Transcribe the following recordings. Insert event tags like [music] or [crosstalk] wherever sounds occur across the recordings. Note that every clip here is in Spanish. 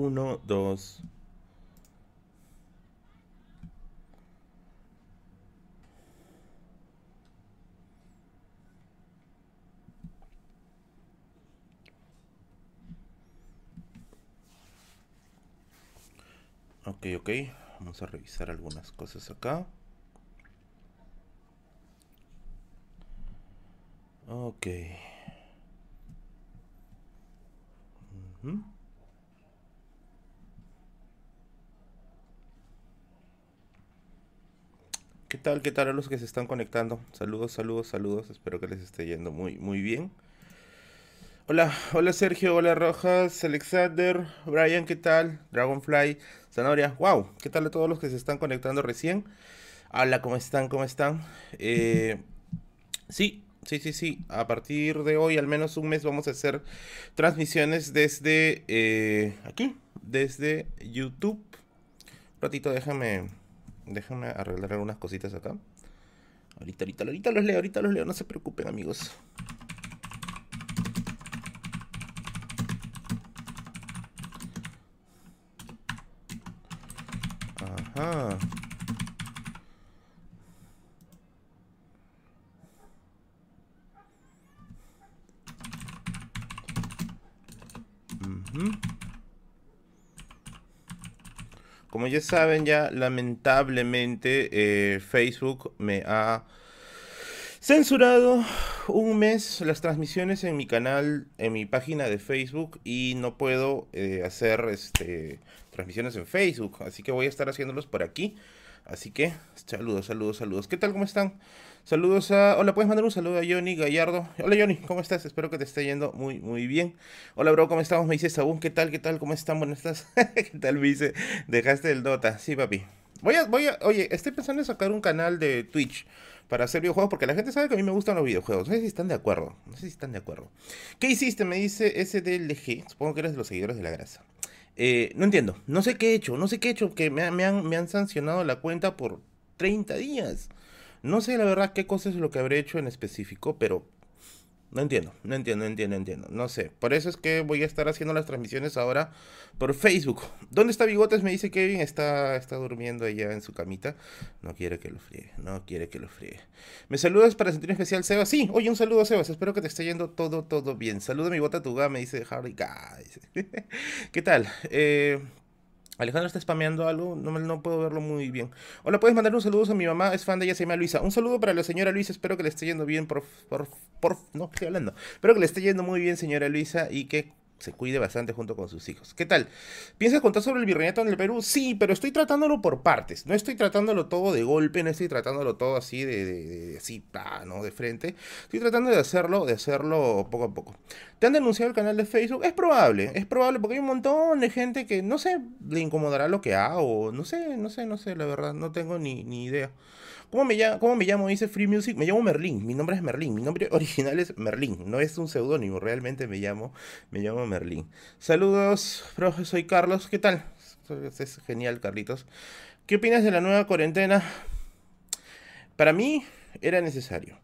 Uno, dos. Ok, ok. Vamos a revisar algunas cosas acá. Ok. ¿Qué tal? ¿Qué tal a los que se están conectando? Saludos, saludos, saludos. Espero que les esté yendo muy, muy bien. Hola, hola Sergio, hola Rojas, Alexander, Brian, ¿qué tal? Dragonfly, Zanahoria, wow, ¿qué tal a todos los que se están conectando recién? Hola, ¿cómo están? ¿Cómo están? Eh, sí, sí, sí, sí, a partir de hoy, al menos un mes, vamos a hacer transmisiones desde eh, aquí, desde YouTube. Un ratito, déjame, déjame arreglar algunas cositas acá. Ahorita, ahorita, ahorita los leo, ahorita los leo, no se preocupen amigos. Ajá. Como ya saben, ya lamentablemente eh, Facebook me ha censurado un mes las transmisiones en mi canal, en mi página de Facebook y no puedo eh, hacer este transmisiones en Facebook, así que voy a estar haciéndolos por aquí. Así que saludos, saludos, saludos. ¿Qué tal? ¿Cómo están? Saludos a... Hola, puedes mandar un saludo a Johnny Gallardo. Hola Johnny, ¿cómo estás? Espero que te esté yendo muy, muy bien. Hola bro, ¿cómo estamos? Me dice Saúl, ¿qué tal? ¿Qué tal? ¿Cómo están? Buenas estás. [laughs] ¿Qué tal? Me dice, dejaste el Dota. Sí, papi. Voy a, voy a, oye, estoy pensando en sacar un canal de Twitch para hacer videojuegos porque la gente sabe que a mí me gustan los videojuegos. No sé si están de acuerdo. No sé si están de acuerdo. ¿Qué hiciste? Me dice SDLG. Supongo que eres de los seguidores de la grasa. Eh, no entiendo, no sé qué he hecho, no sé qué he hecho, que me, han, me han sancionado la cuenta por 30 días. No sé la verdad qué cosa es lo que habré hecho en específico, pero no entiendo, no entiendo, no entiendo, no entiendo. No sé. Por eso es que voy a estar haciendo las transmisiones ahora por Facebook. ¿Dónde está Bigotes? Me dice Kevin. Está, está durmiendo allá en su camita. No quiere que lo fríe. No quiere que lo fríe. ¿Me saludas para sentir especial, Sebas? Sí, oye, un saludo, Sebas. Espero que te esté yendo todo, todo bien. Saluda mi bota tuga, me dice Harry Guys. [laughs] ¿Qué tal? Eh, Alejandro está spameando algo, no, no puedo verlo muy bien. Hola, puedes mandar un saludo a mi mamá, es fan de ella, se llama Luisa. Un saludo para la señora Luisa, espero que le esté yendo bien, por, por, por, no, estoy hablando. Espero que le esté yendo muy bien, señora Luisa, y que se cuide bastante junto con sus hijos. ¿Qué tal? ¿Piensas contar sobre el virreinato en el Perú? Sí, pero estoy tratándolo por partes. No estoy tratándolo todo de golpe, no estoy tratándolo todo así de, de, así, ¿no? De frente. Estoy tratando de hacerlo, de hacerlo poco a poco. ¿Te han denunciado el canal de Facebook? Es probable, es probable porque hay un montón de gente que no sé, le incomodará lo que hago. No sé, no sé, no sé, la verdad, no tengo ni, ni idea. ¿Cómo me, llamo, ¿Cómo me llamo? Dice Free Music. Me llamo Merlin. Mi nombre es Merlin. Mi nombre original es Merlin. No es un seudónimo. Realmente me llamo, me llamo Merlin. Saludos, profe. Soy Carlos. ¿Qué tal? Es genial, Carlitos. ¿Qué opinas de la nueva cuarentena? Para mí era necesario.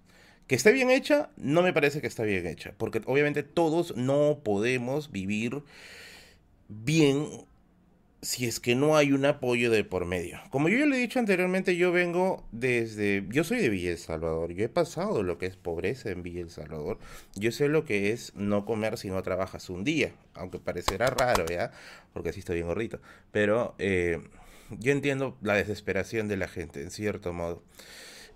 Que esté bien hecha, no me parece que está bien hecha. Porque obviamente todos no podemos vivir bien si es que no hay un apoyo de por medio. Como yo ya le he dicho anteriormente, yo vengo desde... Yo soy de Villa El Salvador, yo he pasado lo que es pobreza en Villa El Salvador, yo sé lo que es no comer si no trabajas un día, aunque parecerá raro, ¿ya? Porque así estoy bien gordito, pero eh, yo entiendo la desesperación de la gente, en cierto modo.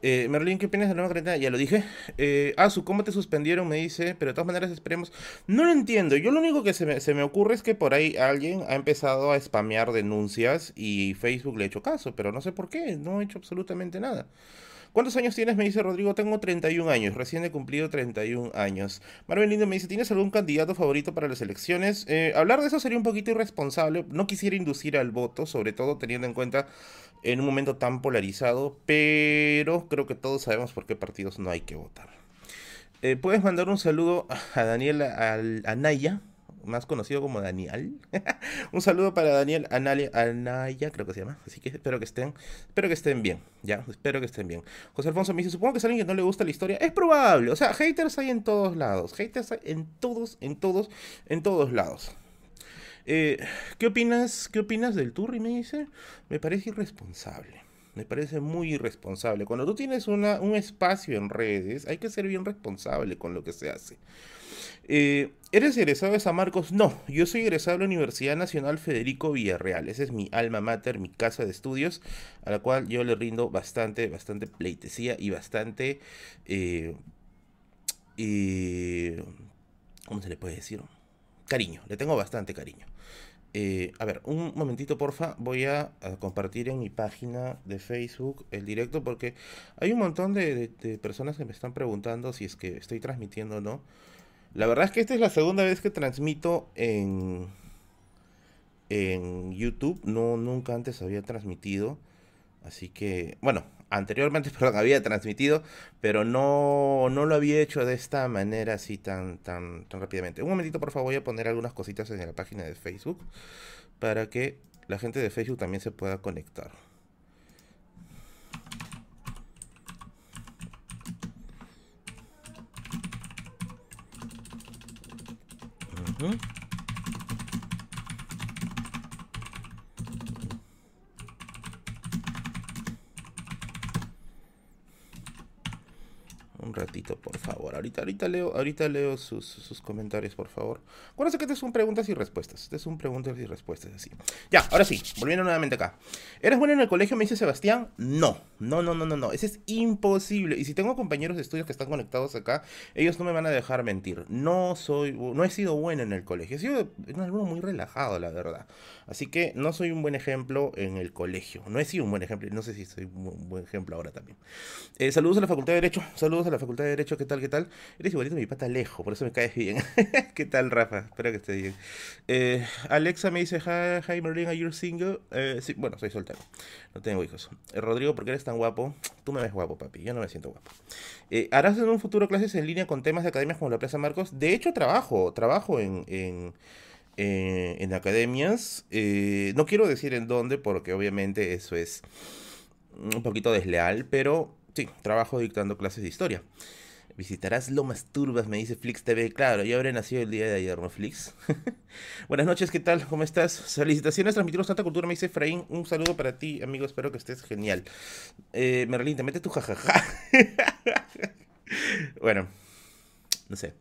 Eh, Merlin, ¿qué opinas de la nueva cuarentena? Ya lo dije. Eh, Asu, ¿cómo te suspendieron? Me dice, pero de todas maneras esperemos. No lo entiendo. Yo lo único que se me, se me ocurre es que por ahí alguien ha empezado a spamear denuncias y Facebook le ha hecho caso, pero no sé por qué. No ha hecho absolutamente nada. ¿Cuántos años tienes? Me dice Rodrigo, tengo 31 años, recién he cumplido 31 años. Marvel Lindo me dice, ¿tienes algún candidato favorito para las elecciones? Eh, hablar de eso sería un poquito irresponsable, no quisiera inducir al voto, sobre todo teniendo en cuenta en un momento tan polarizado, pero creo que todos sabemos por qué partidos no hay que votar. Eh, Puedes mandar un saludo a Daniel Anaya, más conocido como Daniel. [laughs] un saludo para Daniel Anaya, creo que se llama. Así que espero que estén, espero que estén bien, ya, espero que estén bien. José Alfonso me dice, supongo que es alguien que no le gusta la historia. Es probable, o sea, haters hay en todos lados, haters hay en todos, en todos, en todos lados. Eh, ¿Qué opinas? ¿Qué opinas del? Y me dice, me parece irresponsable. Me parece muy irresponsable. Cuando tú tienes una, un espacio en redes, hay que ser bien responsable con lo que se hace. Eh, ¿Eres egresado de San Marcos? No, yo soy egresado de la Universidad Nacional Federico Villarreal. Esa es mi alma mater, mi casa de estudios, a la cual yo le rindo bastante, bastante pleitesía y bastante... Eh, ¿Cómo se le puede decir? Cariño, le tengo bastante cariño. Eh, a ver, un momentito, porfa. Voy a, compartir en mi página de Facebook el directo porque hay un montón de, personas que me están preguntando si es que estoy transmitiendo o no. La verdad es que esta es la segunda vez que transmito en, en YouTube. No, nunca antes había transmitido. Así que, bueno, anteriormente, [laughs] perdón, había transmitido, pero no, no lo había hecho de esta manera así tan, tan, tan rápidamente. Un momentito, por favor, voy a poner algunas cositas en la página de Facebook para que la gente de Facebook también se pueda conectar. Hı? Un ratito, por favor. Ahorita, ahorita leo, ahorita leo sus, comentarios, por favor. Acuérdense que este son preguntas y respuestas. Este es un preguntas y respuestas, así. Ya, ahora sí, volviendo nuevamente acá. ¿Eres bueno en el colegio? Me dice Sebastián. No, no, no, no, no, no. Ese es imposible. Y si tengo compañeros de estudios que están conectados acá, ellos no me van a dejar mentir. No soy, no he sido bueno en el colegio. He sido un alumno muy relajado, la verdad. Así que no soy un buen ejemplo en el colegio. No he sido un buen ejemplo. No sé si soy un buen ejemplo ahora también. Eh, saludos a la Facultad de Derecho. Saludos a la Facultad de Derecho. ¿Qué tal? ¿Qué tal? Eres igualito a mi pata lejos. Por eso me caes bien. [laughs] ¿Qué tal, Rafa? Espero que estés bien. Eh, Alexa me dice, hi, hi Merlin, are single? Eh, bueno, soy soltero. No tengo hijos. Rodrigo, ¿por qué eres tan guapo? Tú me ves guapo, papi. Yo no me siento guapo. ¿Harás en un futuro clases en línea con temas de academias como la Plaza Marcos? De hecho, trabajo. Trabajo en eh, en academias. Eh, no quiero decir en dónde, porque obviamente eso es un poquito desleal, pero sí, trabajo dictando clases de historia. Visitarás Lomas Turbas, me dice Flix TV. Claro, yo habré nacido el día de ayer, ¿no, Flix? [laughs] Buenas noches, ¿qué tal? ¿Cómo estás? Felicitaciones, transmitimos tanta cultura, me dice Efraín. Un saludo para ti, amigo, espero que estés genial. Eh, Merlín, te mete tu jajaja. [laughs] bueno, no sé.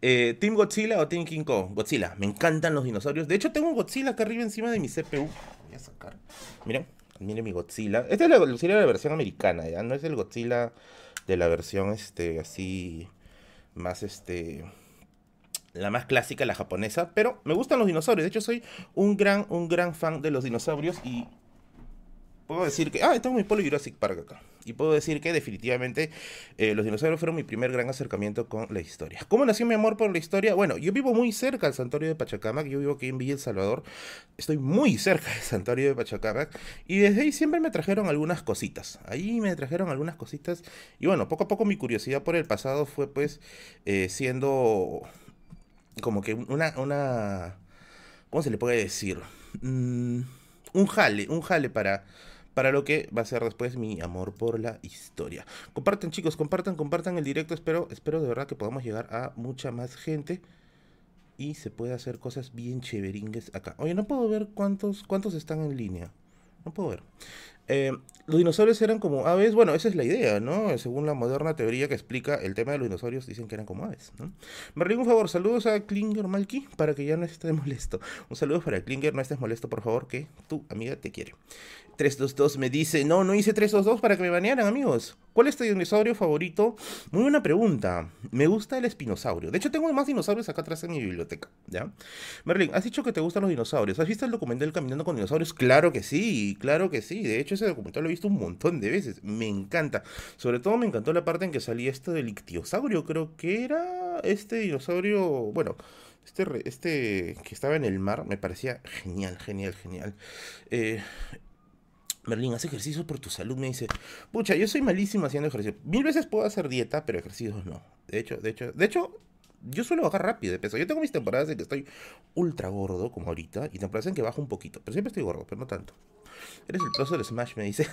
Eh, ¿Team Godzilla o Team King Kong? Godzilla. Me encantan los dinosaurios. De hecho, tengo un Godzilla acá arriba encima de mi CPU. Voy a sacar. Miren, miren mi Godzilla. Esta es la Godzilla de la versión americana, ¿ya? No es el Godzilla de la versión, este, así, más, este, la más clásica, la japonesa. Pero me gustan los dinosaurios. De hecho, soy un gran, un gran fan de los dinosaurios y puedo decir que... Ah, tengo mi Polo Jurassic Park acá. Y puedo decir que definitivamente eh, los dinosaurios fueron mi primer gran acercamiento con la historia. ¿Cómo nació mi amor por la historia? Bueno, yo vivo muy cerca del santuario de Pachacamac. Yo vivo aquí en Villa El Salvador. Estoy muy cerca del santuario de Pachacamac. Y desde ahí siempre me trajeron algunas cositas. Ahí me trajeron algunas cositas. Y bueno, poco a poco mi curiosidad por el pasado fue pues eh, siendo como que una. ¿Cómo se le puede decir? Mm, un jale, un jale para para lo que va a ser después mi amor por la historia. Compartan chicos, compartan, compartan el directo, espero, espero de verdad que podamos llegar a mucha más gente y se puede hacer cosas bien chéveringues acá. Oye, no puedo ver cuántos, cuántos están en línea. No puedo ver. Eh, los dinosaurios eran como aves, bueno, esa es la idea, ¿no? Según la moderna teoría que explica el tema de los dinosaurios, dicen que eran como aves, ¿no? Me un favor, saludos a Klinger Malky para que ya no esté [laughs] molesto. Un saludo para Klinger, no estés molesto, por favor, que tu amiga te quiere. 322 me dice, no, no hice 322 para que me banearan, amigos. ¿Cuál es tu dinosaurio favorito? Muy buena pregunta. Me gusta el espinosaurio. De hecho, tengo más dinosaurios acá atrás en mi biblioteca, ¿ya? Merlin, has dicho que te gustan los dinosaurios. ¿Has visto el documental Caminando con dinosaurios? Claro que sí, claro que sí. De hecho, ese documental lo he visto un montón de veces. Me encanta. Sobre todo me encantó la parte en que salía esto del ictiosaurio, creo que era este dinosaurio, bueno... Este, este que estaba en el mar me parecía genial, genial, genial. Eh, Merlín, haz ejercicio por tu salud, me dice. Pucha, yo soy malísimo haciendo ejercicio. Mil veces puedo hacer dieta, pero ejercicios no. De hecho, de hecho, de hecho, yo suelo bajar rápido de peso. Yo tengo mis temporadas en que estoy ultra gordo, como ahorita, y temporadas en que bajo un poquito. Pero siempre estoy gordo, pero no tanto. Eres el trozo del Smash, me dice.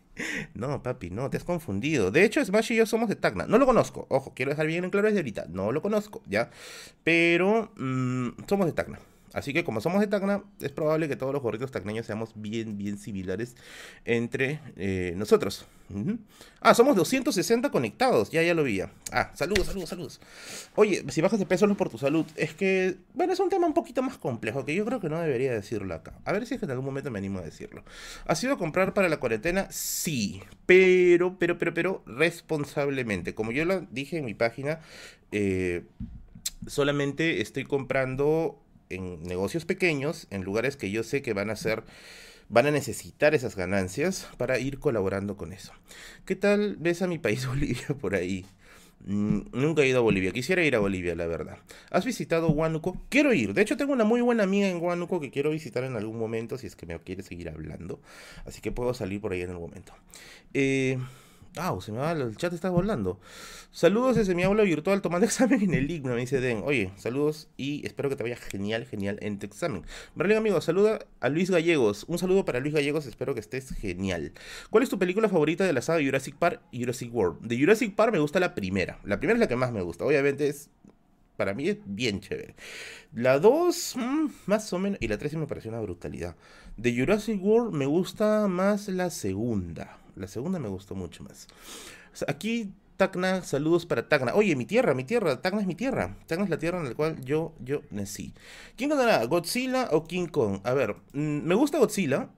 [laughs] no, papi, no, te has confundido. De hecho, Smash y yo somos de Tacna. No lo conozco. Ojo, quiero dejar bien en claro desde ahorita. No lo conozco, ¿ya? Pero mm, somos de Tacna. Así que como somos de Tacna, es probable que todos los gorritos tacneños seamos bien, bien similares entre eh, nosotros. Ah, somos 260 conectados, ya, ya lo vi. Ah, saludos, saludos, saludos. Oye, si bajas de peso no por tu salud. Es que, bueno, es un tema un poquito más complejo que yo creo que no debería decirlo acá. A ver si es que en algún momento me animo a decirlo. ¿Has ido a comprar para la cuarentena? Sí, pero, pero, pero, pero, responsablemente. Como yo lo dije en mi página, eh, solamente estoy comprando en negocios pequeños, en lugares que yo sé que van a ser van a necesitar esas ganancias para ir colaborando con eso. ¿Qué tal ves a mi país [laughs] Bolivia por ahí? Mm, nunca he ido a Bolivia, quisiera ir a Bolivia, la verdad. ¿Has visitado Huánuco? Quiero ir. De hecho, tengo una muy buena amiga en Huánuco que quiero visitar en algún momento, si es que me quiere seguir hablando. Así que puedo salir por ahí en algún momento. Eh, Ah, se me va, el chat está volando. Saludos desde mi aula virtual tomando [laughs] examen en el IGNO, me dice Den. Oye, saludos y espero que te vaya genial, genial en tu examen. Berlín, amigo, saluda a Luis Gallegos. Un saludo para Luis Gallegos, espero que estés genial. ¿Cuál es tu película favorita de la saga Jurassic Park y Jurassic World? De Jurassic Park me gusta la primera. La primera es la que más me gusta. Obviamente es para mí es bien chévere. La 2, mm, más o menos, y la 3 sí me pareció una brutalidad. De Jurassic World me gusta más la segunda. La segunda me gustó mucho más. aquí Tacna, saludos para Tacna. Oye, mi tierra, mi tierra, Tacna es mi tierra. Tacna es la tierra en la cual yo, yo nací. ¿Quién ganará, Godzilla o King Kong? A ver, mm, me gusta Godzilla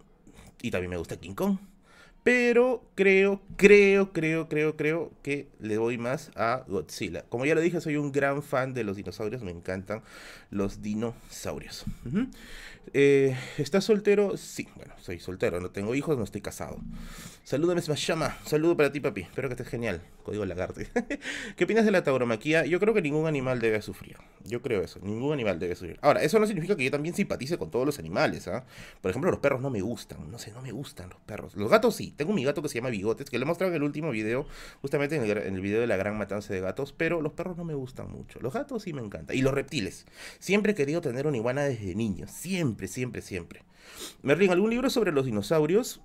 y también me gusta King Kong. Pero creo, creo, creo, creo, creo que le voy más a Godzilla. Como ya lo dije, soy un gran fan de los dinosaurios. Me encantan los dinosaurios. Eh, ¿Estás soltero? Sí, bueno, soy soltero, no tengo hijos, no estoy casado. Salúdame, llama. Saludo para ti, papi. Espero que estés genial. Código Lagarte. [laughs] ¿Qué opinas de la tauromaquia? Yo creo que ningún animal debe sufrir. Yo creo eso. Ningún animal debe sufrir. Ahora, eso no significa que yo también simpatice con todos los animales. ¿ah? Por ejemplo, los perros no me gustan. No sé, no me gustan los perros. Los gatos sí. Tengo mi gato que se llama Bigotes, que le he mostrado en el último video, justamente en el, en el video de la gran matanza de gatos. Pero los perros no me gustan mucho. Los gatos sí me encantan. Y los reptiles. Siempre he querido tener una iguana desde niño. Siempre, siempre, siempre. Merlin, ¿algún libro sobre los dinosaurios?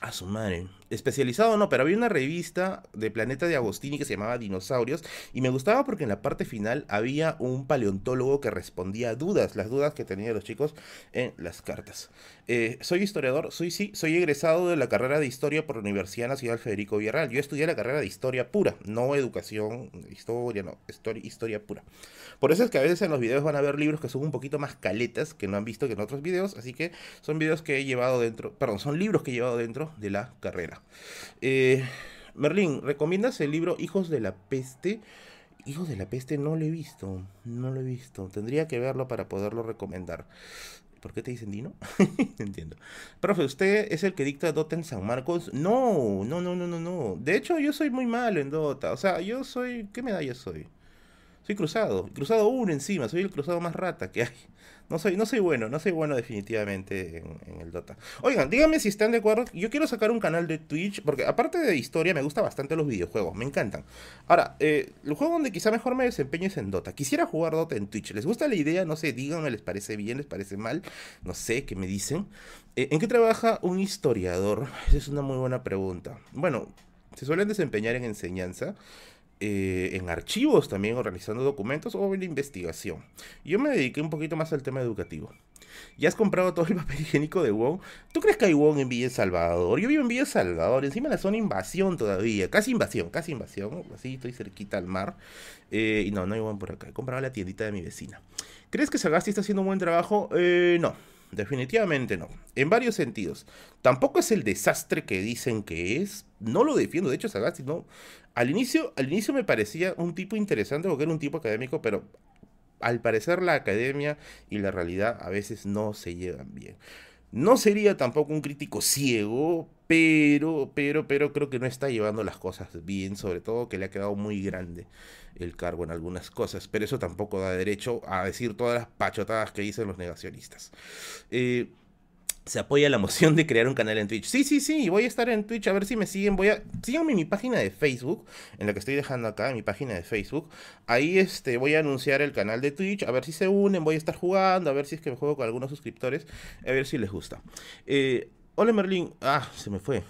A su madre. Especializado no, pero había una revista de Planeta de Agostini que se llamaba Dinosaurios y me gustaba porque en la parte final había un paleontólogo que respondía dudas, las dudas que tenían los chicos en las cartas. Eh, soy historiador, soy sí, soy egresado de la carrera de Historia por la Universidad Nacional Federico Villarreal. Yo estudié la carrera de Historia pura, no educación, historia, no, historia, historia pura. Por eso es que a veces en los videos van a ver libros que son un poquito más caletas que no han visto que en otros videos, así que son videos que he llevado dentro, perdón, son libros que he llevado dentro de la carrera. Eh, Merlín, ¿recomiendas el libro Hijos de la Peste? Hijos de la Peste no lo he visto, no lo he visto. Tendría que verlo para poderlo recomendar. ¿Por qué te dicen Dino? [laughs] Entiendo. Profe, ¿usted es el que dicta Dota en San Marcos? No, no, no, no, no, no. De hecho, yo soy muy malo en Dota. O sea, yo soy... ¿Qué medalla soy? Soy cruzado. Cruzado uno encima. Soy el cruzado más rata que hay. No soy, no soy bueno, no soy bueno definitivamente en, el Dota. Oigan, díganme si están de acuerdo. Yo quiero sacar un canal de Twitch, porque aparte de historia, me gusta bastante los videojuegos, me encantan. Ahora, eh, el juego donde quizá mejor me desempeño es en Dota. Quisiera jugar Dota en Twitch. ¿Les gusta la idea? No sé, díganme, ¿les parece bien? ¿Les parece mal? No sé, ¿qué me dicen? Eh, ¿En qué trabaja un historiador? Esa es una muy buena pregunta. Bueno, se suelen desempeñar en enseñanza. Eh, en archivos también organizando documentos o en investigación. Yo me dediqué un poquito más al tema educativo. ¿Ya has comprado todo el [laughs] papel higiénico de WoW? ¿Tú crees que hay WoW en Villa Salvador? Yo vivo en Villa Salvador, encima de la zona invasión todavía, casi invasión, casi invasión, así estoy cerquita al mar. Eh, y no, no hay WoW por acá, he comprado la tiendita de mi vecina. ¿Crees que Sagasti está haciendo un buen trabajo? Eh, no, definitivamente no. En varios sentidos. Tampoco es el desastre que dicen que es. No lo defiendo. De hecho, Sagasti al inicio, al inicio me parecía un tipo interesante porque era un tipo académico, pero al parecer la academia y la realidad a veces no se llevan bien. No sería tampoco un crítico ciego, pero, pero, pero creo que no está llevando las cosas bien, sobre todo que le ha quedado muy grande el cargo en algunas cosas, pero eso tampoco da derecho a decir todas las pachotadas que dicen los negacionistas. Eh, se apoya la moción de crear un canal en Twitch. Sí, sí, sí, voy a estar en Twitch, a ver si me siguen. Voy a. Síganme en mi página de Facebook, en la que estoy dejando acá, mi página de Facebook. Ahí este, voy a anunciar el canal de Twitch, a ver si se unen, voy a estar jugando, a ver si es que me juego con algunos suscriptores, a ver si les gusta. Eh, hola Merlin. Ah, se me fue.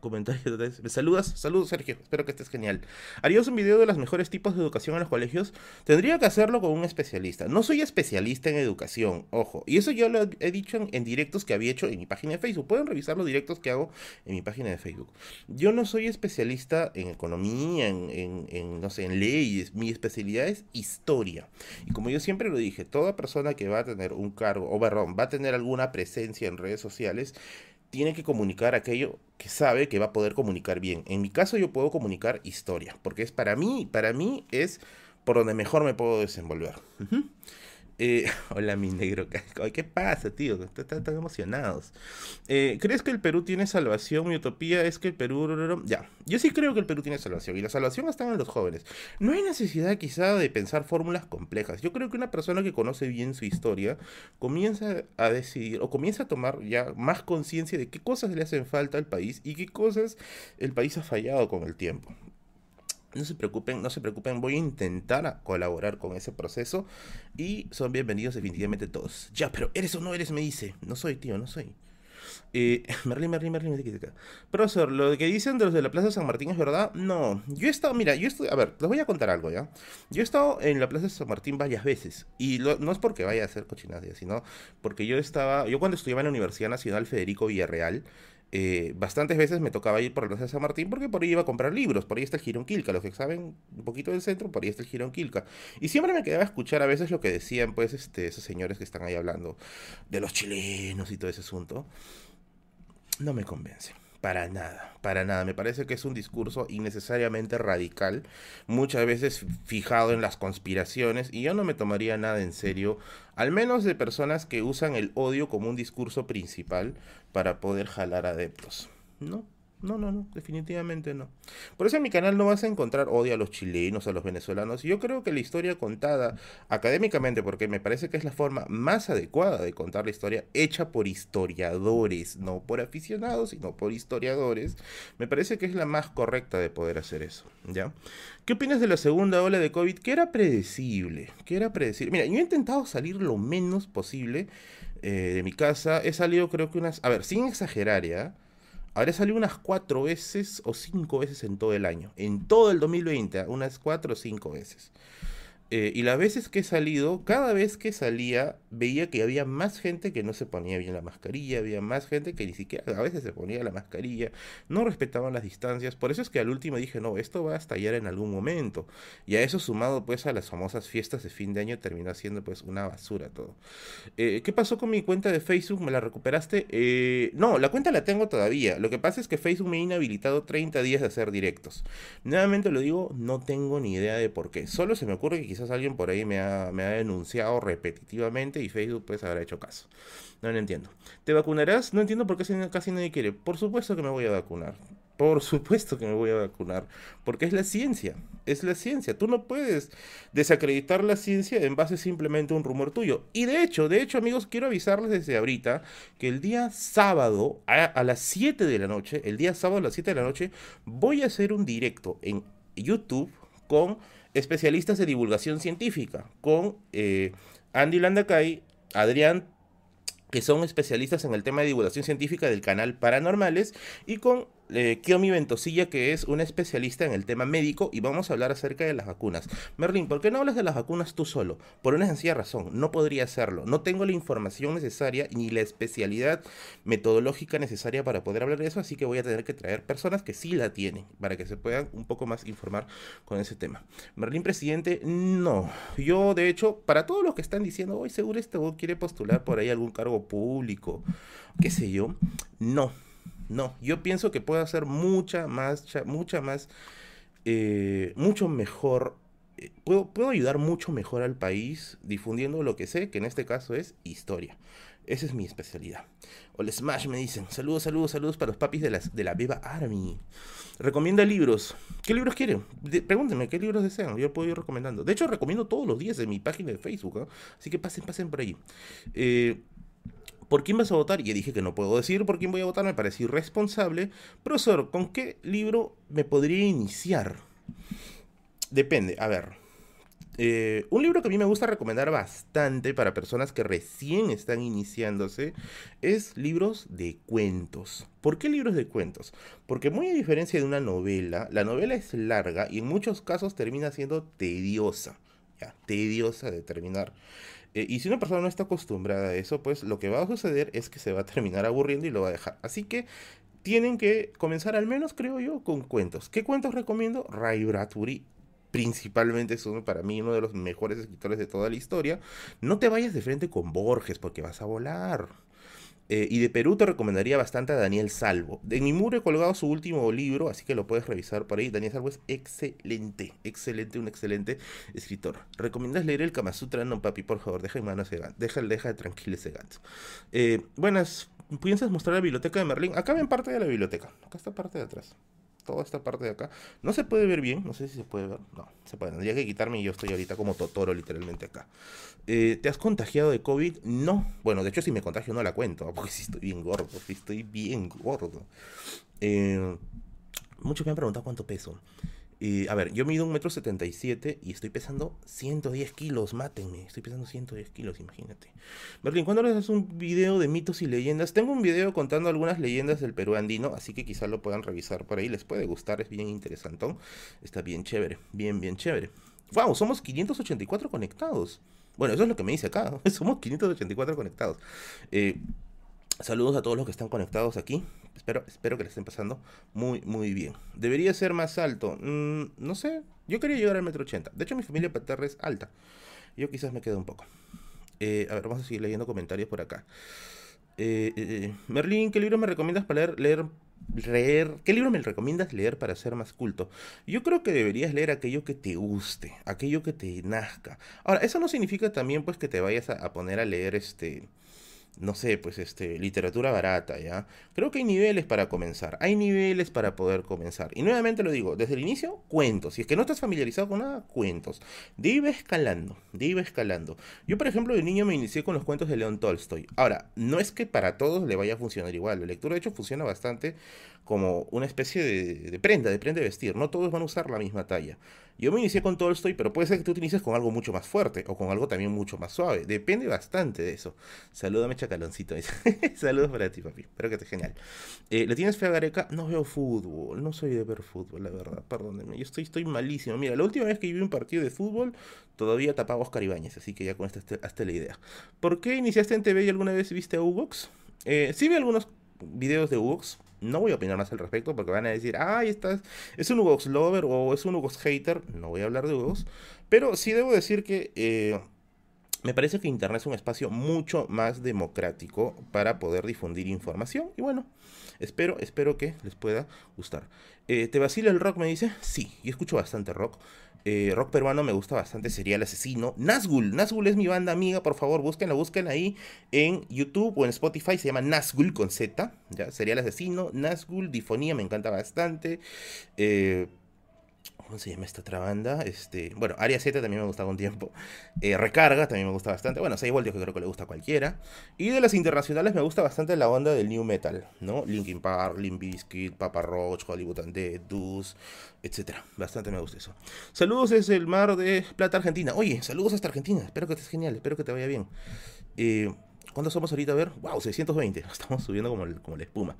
Comentario Me saludas, saludos Sergio, espero que estés genial. ¿Harías un video de los mejores tipos de educación en los colegios? Tendría que hacerlo con un especialista. No soy especialista en educación, ojo. Y eso yo lo he dicho en, directos que había hecho en mi página de Facebook. Pueden revisar los directos que hago en mi página de Facebook. Yo no soy especialista en economía, en, no sé, en leyes. Mi especialidad es historia. Y como yo siempre lo dije, toda persona que va a tener un cargo, o va a tener alguna presencia en redes sociales, tiene que comunicar aquello que sabe que va a poder comunicar bien. En mi caso yo puedo comunicar historia, porque es para mí, para mí es por donde mejor me puedo desenvolver. Eh, [laughs] hola, mi negro. ¿Qué pasa, tío? Están emocionados. Eh, ¿Crees que el Perú tiene salvación? Mi utopía es que el Perú... Ya, yo sí creo que el Perú tiene salvación. Y la salvación está en los jóvenes. No hay necesidad quizá de pensar fórmulas complejas. Yo creo que una persona que conoce bien su historia comienza a decidir o comienza a tomar ya más conciencia de qué cosas le hacen falta al país y qué cosas el país ha fallado con el tiempo. No se preocupen, no se preocupen, voy a intentar colaborar con ese proceso y son bienvenidos definitivamente todos. Ya, pero ¿eres o no eres? Me dice. No soy, tío, no soy. Eh, [laughs] Merlin, Merlin, Merlin, Merlin, Profesor, lo que dicen de los de la Plaza San Martín es verdad. No, yo he estado, mira, yo estoy, a ver, les voy a contar algo, ¿ya? Yo he estado en la Plaza San Martín varias veces y no es porque vaya a hacer cochinadas, sino porque yo estaba, yo cuando estudiaba en la Universidad Nacional Federico Villarreal, eh, bastantes veces me tocaba ir por la Plaza de San Martín porque por ahí iba a comprar libros, por ahí está el Girón Quilca, los que saben un poquito del centro, por ahí está el Girón Quilca. Y siempre me quedaba a escuchar a veces lo que decían pues este, esos señores que están ahí hablando de los chilenos y todo ese asunto. No me convence. Para nada, para nada. Me parece que es un discurso innecesariamente radical, muchas veces fijado en las conspiraciones, y yo no me tomaría nada en serio, al menos de personas que usan el odio como un discurso principal para poder jalar adeptos. No, no, no, no, definitivamente no. Por eso en mi canal no vas a encontrar odio a los chilenos, a los venezolanos. Yo creo que la historia contada académicamente, porque me parece que es la forma más adecuada de contar la historia, hecha por historiadores, no por aficionados, sino por historiadores, me parece que es la más correcta de poder hacer eso, ¿ya? ¿Qué opinas de la segunda ola de COVID? Que era predecible, que era predecible. Mira, yo he intentado salir lo menos posible eh, de mi casa. He salido creo que unas, a ver, sin exagerar, ¿ya? Habré salido unas cuatro veces o cinco veces en todo el año. En todo el 2020, unas cuatro o cinco veces. Eh, y las veces que he salido, cada vez que salía, veía que había más gente que no se ponía bien la mascarilla, había más gente que ni siquiera a veces se ponía la mascarilla, no respetaban las distancias. Por eso es que al último dije, no, esto va a estallar en algún momento. Y a eso sumado pues a las famosas fiestas de fin de año terminó siendo pues una basura todo. Eh, ¿Qué pasó con mi cuenta de Facebook? ¿Me la recuperaste? Eh, no, la cuenta la tengo todavía. Lo que pasa es que Facebook me ha inhabilitado 30 días de hacer directos. Nuevamente lo digo, no tengo ni idea de por qué. Solo se me ocurre que quizás alguien por ahí me ha, denunciado repetitivamente y Facebook pues habrá hecho caso. No lo entiendo. ¿Te vacunarás? No entiendo por qué casi nadie quiere. Por supuesto que me voy a vacunar. Por [laughs] supuesto que me voy a vacunar. Porque es la ciencia. Es la ciencia. Tú no puedes desacreditar la ciencia en base simplemente a un rumor tuyo. Y de hecho, de hecho, amigos, quiero avisarles desde ahorita que el día sábado a, a las 7 de la noche, el día sábado a las 7 de la noche, voy a hacer un directo en YouTube con especialistas de divulgación científica, con eh, Andy Landacay, Adrián, que son especialistas en el tema de divulgación científica del canal Paranormales, y con eh, Kiomi Ventosilla, que es una especialista en el tema médico, y vamos a hablar acerca de las vacunas. Merlin, ¿por qué no hablas de las vacunas tú solo? Por una sencilla razón, no podría hacerlo. No tengo la información necesaria ni la especialidad metodológica necesaria para poder hablar de eso, así que voy a tener que traer personas que sí la tienen, para que se puedan un poco más informar con ese tema. Merlin, presidente, no. Yo, de hecho, para todos los que están diciendo, hoy seguro este quiere postular por ahí algún cargo público, qué sé yo, no no, yo pienso que puedo hacer mucha más, mucha más, eh, mucho mejor. Eh, puedo, puedo ayudar mucho mejor al país difundiendo lo que sé, que en este caso es historia. Esa es mi especialidad. O el Smash me dicen, saludos, saludos, saludos para los papis de, las, de la Beba Army. Recomienda libros. ¿Qué libros quieren? pregúntenme, ¿qué libros desean? Yo puedo ir recomendando. De hecho, recomiendo todos los días en mi página de Facebook. Así que pasen, pasen por ahí. Eh, ¿Por quién vas a votar? Y dije que no puedo decir por quién voy a votar, me parece irresponsable. Profesor, ¿con qué libro me podría iniciar? Depende, a ver. Eh, un libro que a mí me gusta recomendar bastante para personas que recién están iniciándose es libros de cuentos. ¿Por qué libros de cuentos? Porque muy a diferencia de una novela, la novela es larga y en muchos casos termina siendo tediosa. Ya, tediosa de terminar. Eh, y si una persona no está acostumbrada a eso, pues lo que va a suceder es que se va a terminar aburriendo y lo va a dejar. Así que tienen que comenzar al menos, creo yo, con cuentos. ¿Qué cuentos recomiendo? Ray Bradbury principalmente es para mí uno de los mejores escritores de toda la historia. No te vayas de frente con Borges porque vas a volar. Eh, y de Perú te recomendaría bastante a Daniel Salvo. En mi muro he colgado su último libro, así que lo puedes revisar por ahí. Daniel Salvo es excelente, excelente, un excelente escritor. ¿Recomiendas leer el Kama Sutra? No, papi, por favor, deja en manos ese ganso. Deja, deja tranquilo ese ganso. Eh, buenas, ¿piensas mostrar la biblioteca de Merlín? Acá ven parte de la biblioteca. Acá está parte de atrás toda esta parte de acá. No se puede ver bien, no sé si se puede ver. No, se puede. Tendría que quitarme y yo estoy ahorita como Totoro literalmente acá. Eh, ¿Te has contagiado de COVID? No. Bueno, de hecho si me contagio no la cuento, [laughs] porque si estoy bien gordo, si estoy bien gordo. Eh, muchos me han preguntado cuánto peso a ver, yo mido un metro setenta y siete y estoy pesando 110 kilos, mátenme. Estoy pesando 110 kilos, imagínate. Berlín, ¿cuándo les haces un video de mitos y leyendas? Tengo un video contando algunas leyendas del Perú andino, así que quizás lo puedan revisar por ahí. Les puede gustar, es bien interesantón. Está bien chévere, bien, bien chévere. ¡Wow! Somos 584 conectados. Bueno, eso es lo que me dice acá. [laughs] Somos 584 conectados. Eh, saludos a todos los que están conectados aquí. Espero, espero que le estén pasando muy, muy bien. ¿Debería ser más alto? Mm, no sé. Yo quería llegar al metro ochenta. De hecho, mi familia paterna es alta. Yo quizás me quedo un poco. Eh, a ver, vamos a seguir leyendo comentarios por acá. Eh, eh, Merlín, ¿qué libro me recomiendas para leer, leer, leer? ¿Qué libro me recomiendas leer para ser más culto? Yo creo que deberías leer aquello que te guste, aquello que te nazca. Ahora, eso no significa también pues que te vayas a poner a leer este no sé, pues este, literatura barata, ¿ya? Creo que hay niveles para comenzar, hay niveles para poder comenzar. Y nuevamente lo digo, desde el inicio, cuentos. Si es que no estás familiarizado con nada, cuentos. De iba escalando, de iba escalando. Yo, por ejemplo, de niño me inicié con los cuentos de León Tolstoy. Ahora, no es que para todos le vaya a funcionar igual. La lectura, de hecho, funciona bastante como una especie de, prenda, de prenda de vestir. No todos van a usar la misma talla. Yo me inicié con Tolstoy, pero puede ser que tú te inicies con algo mucho más fuerte o con algo también mucho más suave. Depende bastante de eso. Salúdame, chacaloncito. [laughs] Saludos para ti, papi. Espero que esté genial. Eh, ¿Le tienes fe a Gareca? No veo fútbol. No soy de ver fútbol, la verdad. Perdónenme. Yo estoy, malísimo. Mira, la última vez que vi un partido de fútbol, todavía tapaba Oscar Ibáñez. Así que ya con esto hasta la idea. ¿Por qué iniciaste en TV y alguna vez viste a Ubox? Eh, sí vi algunos videos de Ubox no voy a opinar más al respecto porque van a decir, ay, estás, es un Hugo's lover o es un Hugo's hater. No voy a hablar de Hugo's. Pero sí debo decir que eh, me parece que Internet es un espacio mucho más democrático para poder difundir información. Y bueno, espero, espero que les pueda gustar. Eh, ¿Te vacila el rock? Me dice. Sí, yo escucho bastante rock. Eh, rock peruano me gusta bastante, sería El Asesino. Nazgul, Nazgul es mi banda amiga, por favor, búsquenla, busquen ahí en YouTube o en Spotify, se llama Nazgul con Z, ya, sería El Asesino, Nazgul, Difonía, me encanta bastante. Eh, ¿Cómo se llama esta otra banda? Este, bueno, Aria Z también me gustaba un tiempo. [laughs] Eh, Recarga también me gusta bastante. Bueno, 6 voltios que creo que le gusta a cualquiera. Y de las internacionales me gusta bastante la onda del new metal, ¿no? Linkin Park, Limp Bizkit, Papa Roach, Hollywood and Dead, Deuce, etc. Bastante me gusta eso. Saludos desde el mar de Plata, Argentina. Oye, saludos hasta Argentina. Espero que estés genial, espero que te vaya bien. Eh, ¿Cuántos somos ahorita? A ver, wow, 620. [laughs] Estamos subiendo como, como la espuma.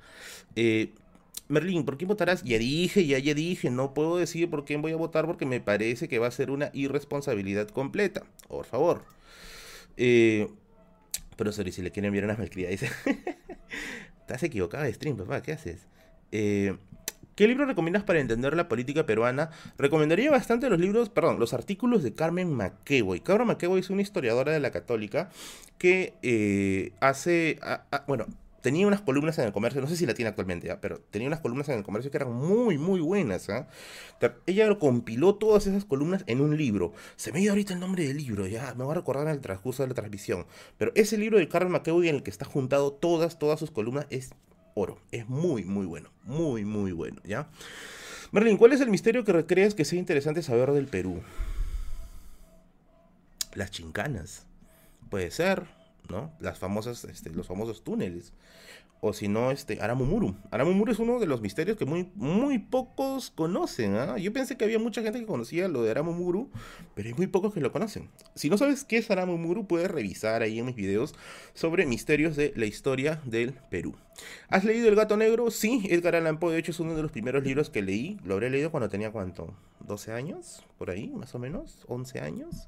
Eh, Merlín, ¿por quién votarás? Ya dije, ya, ya dije, no puedo decir por quién voy a votar porque me parece que va a ser una irresponsabilidad completa. Por favor. Eh, pero sorry, si le quieren enviar una malcriada, dice. [laughs] Estás equivocado de stream, papá, ¿qué haces? Eh, ¿Qué libro recomiendas para entender la política peruana? Recomendaría bastante los libros, perdón, los artículos de Carmen McEvoy. Carmen McEvoy es una historiadora de la católica que eh, hace, bueno, tenía unas columnas en el comercio, no sé si la tiene actualmente, pero tenía unas columnas en el comercio que eran muy, muy buenas. ¿ah? Ella lo compiló todas esas columnas en un libro. Se me ido ahorita el nombre del libro, ya me voy a recordar en el transcurso de la transmisión. Pero ese libro de Carl McEvoy en el que está juntado todas, todas sus columnas es oro. Es muy, muy bueno. Muy, muy bueno, ¿ya? Merlin, ¿cuál es el misterio que crees que sea interesante saber del Perú? Las chincanas. Puede ser ¿no? Las famosas, este, los famosos túneles o si no, este, Aramumuru. Aramumuru es uno de los misterios que muy, muy pocos conocen. ¿ah? Yo pensé que había mucha gente que conocía lo de Aramumuru, pero hay muy pocos que lo conocen. Si no sabes qué es Aramumuru, puedes revisar ahí en mis videos sobre misterios de la historia del Perú. ¿Has leído El Gato Negro? Sí, Edgar Allan Poe, de hecho, es uno de los primeros libros que leí. Lo habré leído cuando tenía, ¿cuánto? ¿12 años? Por ahí, más o menos. ¿11 años?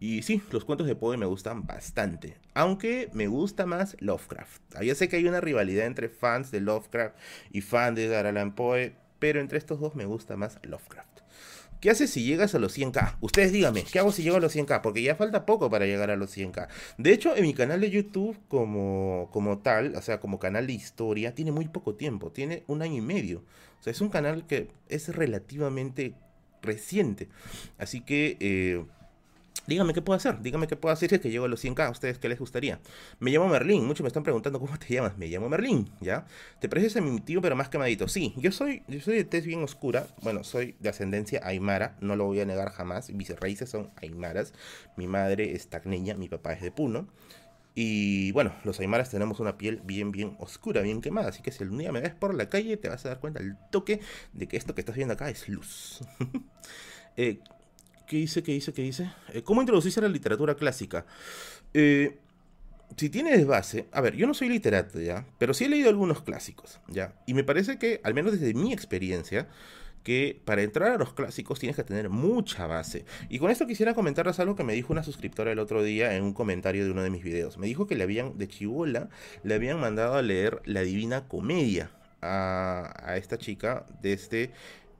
Y sí, los cuentos de Poe me gustan bastante. Aunque me gusta más Lovecraft. Ah, yo sé que hay una rivalidad entre fans de Lovecraft y fans de Edgar Allan Poe. Pero entre estos dos me gusta más Lovecraft. ¿Qué haces si llegas a los 100k? Ustedes díganme, ¿qué hago si llego a los 100k? Porque ya falta poco para llegar a los 100k. De hecho, en mi canal de YouTube como, como tal, o sea, como canal de historia, tiene muy poco tiempo. Tiene un año y medio. O sea, es un canal que es relativamente reciente. Así que... Eh, Dígame qué puedo hacer, dígame qué puedo hacer si es que llego a los 100k, ¿a ustedes qué les gustaría? Me llamo Merlín, muchos me están preguntando cómo te llamas, me llamo Merlín, ¿ya? ¿Te pareces a mi tío pero más quemadito? Sí, yo soy, yo soy de tez bien oscura, bueno, soy de ascendencia aymara, no lo voy a negar jamás, mis raíces son aymaras, mi madre es tacneña, mi papá es de Puno, y bueno, los aymaras tenemos una piel bien, bien oscura, bien quemada. Así que si algún día me ves por la calle, te vas a dar cuenta al toque de que esto que estás viendo acá es luz. [laughs] eh, ¿Qué dice? ¿Qué dice? ¿Qué dice? Eh, ¿Cómo introducirse a la literatura clásica? Eh, si tienes base, a ver, yo no soy literato ya, pero sí he leído algunos clásicos, ya, y me parece que, al menos desde mi experiencia, que para entrar a los clásicos tienes que tener mucha base. Y con esto quisiera comentarles algo que me dijo una suscriptora el otro día en un comentario de uno de mis videos. Me dijo que le habían, de Chibola, le habían mandado a leer La Divina Comedia a, a esta chica desde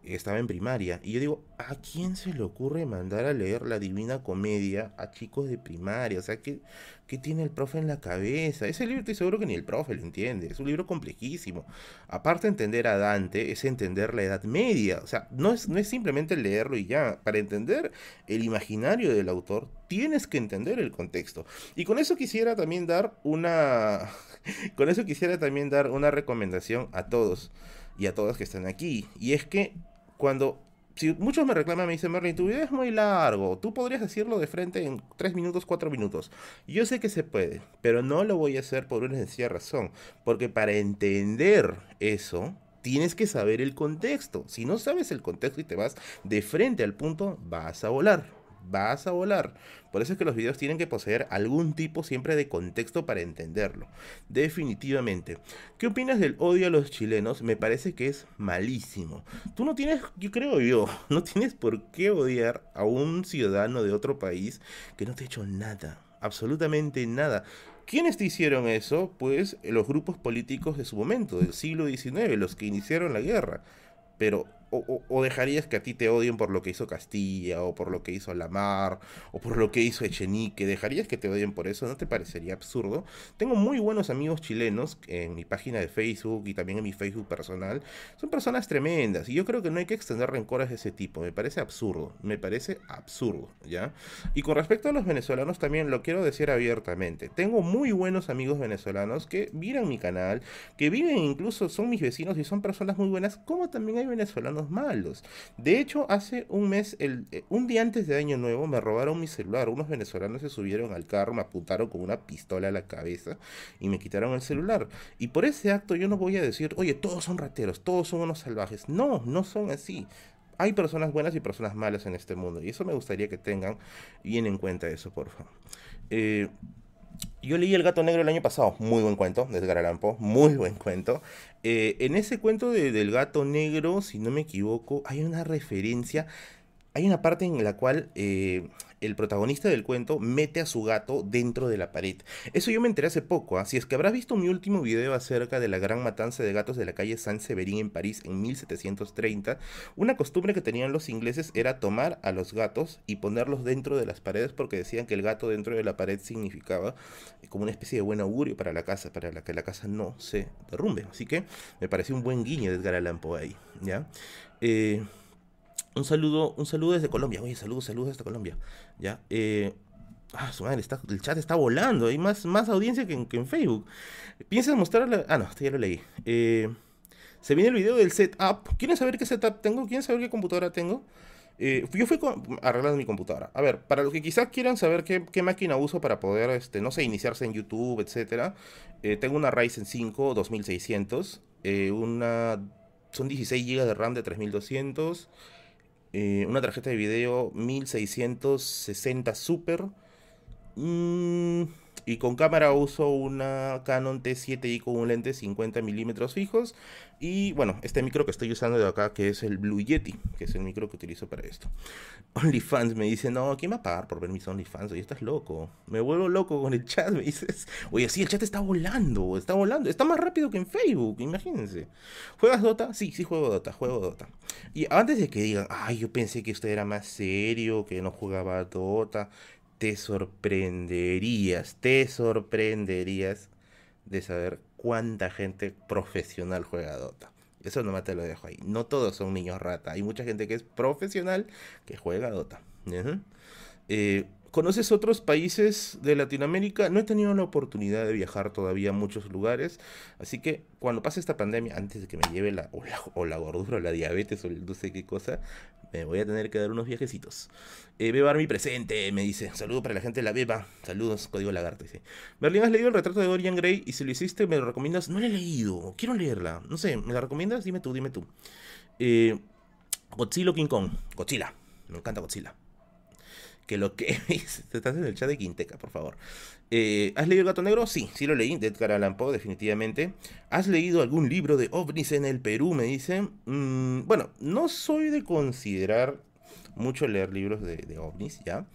estaba en primaria. Y yo digo, ¿a quién se le ocurre mandar a leer la Divina Comedia a chicos de primaria? O sea, ¿qué, qué tiene el profe en la cabeza? Ese libro estoy seguro que ni el profe lo entiende. Es un libro complejísimo. Aparte de entender a Dante, es entender la Edad Media. O sea, no es, no es simplemente leerlo y ya. Para entender el imaginario del autor, tienes que entender el contexto. Y con eso quisiera también dar una... [laughs] con eso quisiera también dar una recomendación a todos y a todas que están aquí. Y es que cuando si muchos me reclaman, me dicen, Merlin, tu video es muy largo, tú podrías decirlo de frente en 3 minutos, 4 minutos. Yo sé que se puede, pero no lo voy a hacer por una sencilla razón, porque para entender eso, tienes que saber el contexto. Si no sabes el contexto y te vas de frente al punto, vas a volar vas a volar. Por eso es que los videos tienen que poseer algún tipo siempre de contexto para entenderlo. Definitivamente. ¿Qué opinas del odio a los chilenos? Me parece que es malísimo. Tú no tienes, yo creo yo, [laughs] no tienes por qué odiar a un ciudadano de otro país que no te ha hecho nada. Absolutamente nada. ¿Quiénes te hicieron eso? Pues los grupos políticos de su momento, del siglo XIX, los que iniciaron la guerra. Pero o, dejarías que a ti te odien por lo que hizo Castilla, o por lo que hizo Lamar, o por lo que hizo Echenique, dejarías que te odien por eso, ¿no te parecería absurdo? Tengo muy buenos amigos chilenos en mi página de Facebook y también en mi Facebook personal, son personas tremendas, y yo creo que no hay que extender rencores de ese tipo, me parece absurdo, me parece absurdo, ¿ya? Y con respecto a los venezolanos también lo quiero decir abiertamente, tengo muy buenos amigos venezolanos que miran mi canal, que viven incluso, son mis vecinos y son personas muy buenas, como también hay venezolanos malos. De hecho, hace un mes, el, eh, un día antes de Año Nuevo, me robaron mi celular. Unos venezolanos se subieron al carro, me apuntaron con una pistola a la cabeza y me quitaron el celular. Y por ese acto yo no voy a decir, oye, todos son rateros, todos son unos salvajes. No, no son así hay personas buenas y personas malas en este mundo. Y eso me gustaría que tengan bien en cuenta eso, por favor. Eh, yo leí El gato negro el año pasado, muy buen cuento, de Edgar Allan muy buen cuento. Eh, en ese cuento de, del gato negro, si no me equivoco, hay una referencia hay una parte en la cual eh, el protagonista del cuento mete a su gato dentro de la pared. Eso yo me enteré hace poco. Así ¿ah? es que habrás visto mi último video acerca de la gran matanza de gatos de la calle San Severín en París en 1730. Una costumbre que tenían los ingleses era tomar a los gatos y ponerlos dentro de las paredes porque decían que el gato dentro de la pared significaba como una especie de buen augurio para la casa, para que la casa no se derrumbe. Así que me pareció un buen guiño de Edgar Allan Poe ahí. ¿ya? Eh, un saludo, un saludo desde Colombia. Oye, saludos, saludos desde Colombia. Ya. Eh, ah, su madre, está, el chat está volando. Hay más, más audiencia que en, Facebook. ¿Piensas mostrarle? Ah, no, este ya lo leí. Eh, se viene el video del setup. ¿Quieren saber qué setup tengo? ¿Quieren saber qué computadora tengo? Eh, yo fui arreglando mi computadora. A ver, para los que quizás quieran saber qué, máquina uso para poder, este, no sé, iniciarse en YouTube, eh, tengo una Ryzen 5 2600, eh, una, son 16 GB de RAM de 3200, una tarjeta de video 1660 Super. Mmm y con cámara uso una Canon T7i con un lente 50 milímetros fijos. Y bueno, este micro que estoy usando de acá, que es el Blue Yeti, que es el micro que utilizo para esto. [laughs] OnlyFans me dice, no, ¿quién va a pagar por ver mis OnlyFans? Oye, estás loco. Me vuelvo loco con el chat, [laughs] me dices. Oye, sí, el chat está volando, está volando. Está más rápido que en Facebook, imagínense. ¿Juegas Dota? Sí, sí juego Dota, juego Dota. Y antes de que digan, ay, yo pensé que usted era más serio, que no jugaba Dota te sorprenderías, te sorprenderías de saber cuánta gente profesional juega Dota. Eso nomás te lo dejo ahí. No todos son niños rata. Hay mucha gente que es profesional que juega Dota. eh, ¿Conoces otros países de Latinoamérica? No he tenido la oportunidad de viajar todavía a muchos lugares, así que cuando pase esta pandemia, antes de que me lleve la o, la, o la gordura o la diabetes o el no sé qué cosa, me voy a tener que dar unos viajecitos. Eh, Beba presente, me dice. Saludo para la gente de la Beba. Saludos, código lagarto, dice. Berlín, ¿has leído el retrato de Dorian Gray? Y si lo hiciste, ¿me lo recomiendas? No lo he leído, quiero leerla. No sé, ¿me la recomiendas? Dime tú, dime tú. Eh, Godzilla King Kong. Godzilla. Me encanta Godzilla que lo que [laughs] estás en el chat de Quinteca, por favor. Eh, ¿Has leído El Gato Negro? Sí, sí lo leí, de Edgar Allan Poe, definitivamente. ¿Has leído algún libro de ovnis en el Perú? Me dice. Mm, bueno, no soy de considerar mucho leer libros de, ovnis, ¿ya?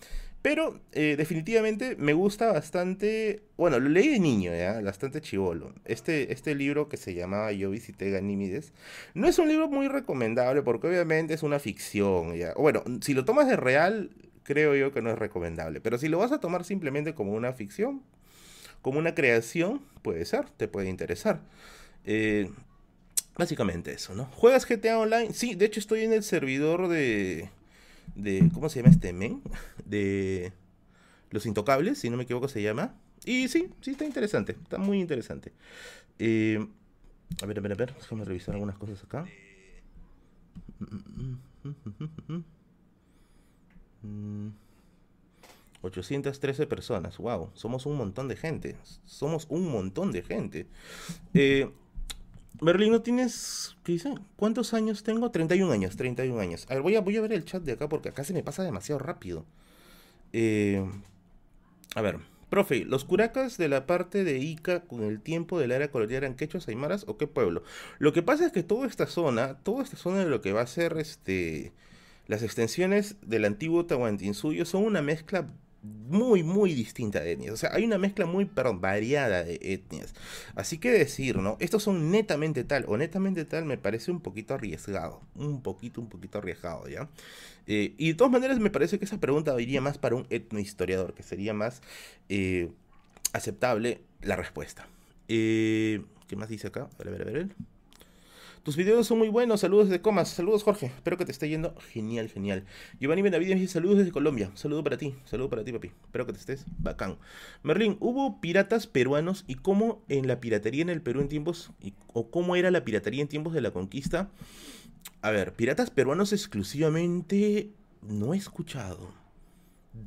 Pero eh, definitivamente me gusta bastante. Bueno, lo leí de niño, ¿ya? Bastante chivolo. Este, este libro que se llamaba Yo visité Ganímides. No es un libro muy recomendable porque obviamente es una ficción, ¿ya? Bueno, si lo tomas de real, creo yo que no es recomendable. Pero si lo vas a tomar simplemente como una ficción, como una creación, puede ser, te puede interesar. Eh, básicamente eso, ¿no? ¿Juegas GTA Online? Sí, de hecho estoy en el servidor de... de ¿Cómo se llama este men? De... Los Intocables, si no me equivoco se llama. Y sí, sí está interesante, está muy interesante. Eh, a ver, a ver, a ver, déjame revisar algunas cosas acá. 813 mm. personas, wow, somos un montón de gente, somos un montón de gente. Eh, Berlín, ¿no tienes, qué dice? ¿Cuántos años tengo? 31 años, 31 años. A ver, voy a, voy a ver el chat de acá porque acá se me pasa demasiado rápido. Eh, a ver, profe, ¿los curacas de la parte de Ica con el tiempo del área colonial eran quechos, aymaras o qué pueblo? Lo que pasa es que toda esta zona, toda esta zona de lo que va a ser este las extensiones del antiguo Tahuantinsuyo son una mezcla muy, muy distinta de etnias. O sea, hay una mezcla muy, perdón, variada de etnias. Así que decir, ¿no? Estos son netamente tal o netamente tal me parece un poquito arriesgado. Un poquito, un poquito arriesgado, ¿ya? Eh, y de todas maneras me parece que esa pregunta iría más para un etnohistoriador, que sería más eh, aceptable la respuesta. Eh, ¿Qué más dice acá? A ver, a ver, a ver. Tus videos son muy buenos. Saludos desde Comas. Saludos, Jorge. Espero que te esté yendo genial, genial. Giovanni Benavides dice saludos desde Colombia. Saludo para ti. Saludo para ti, papi. Espero que te estés bacán. Merlín, ¿hubo piratas peruanos y cómo en la piratería en el Perú en tiempos o cómo era la piratería en tiempos de la conquista? A ver, piratas peruanos exclusivamente no he escuchado.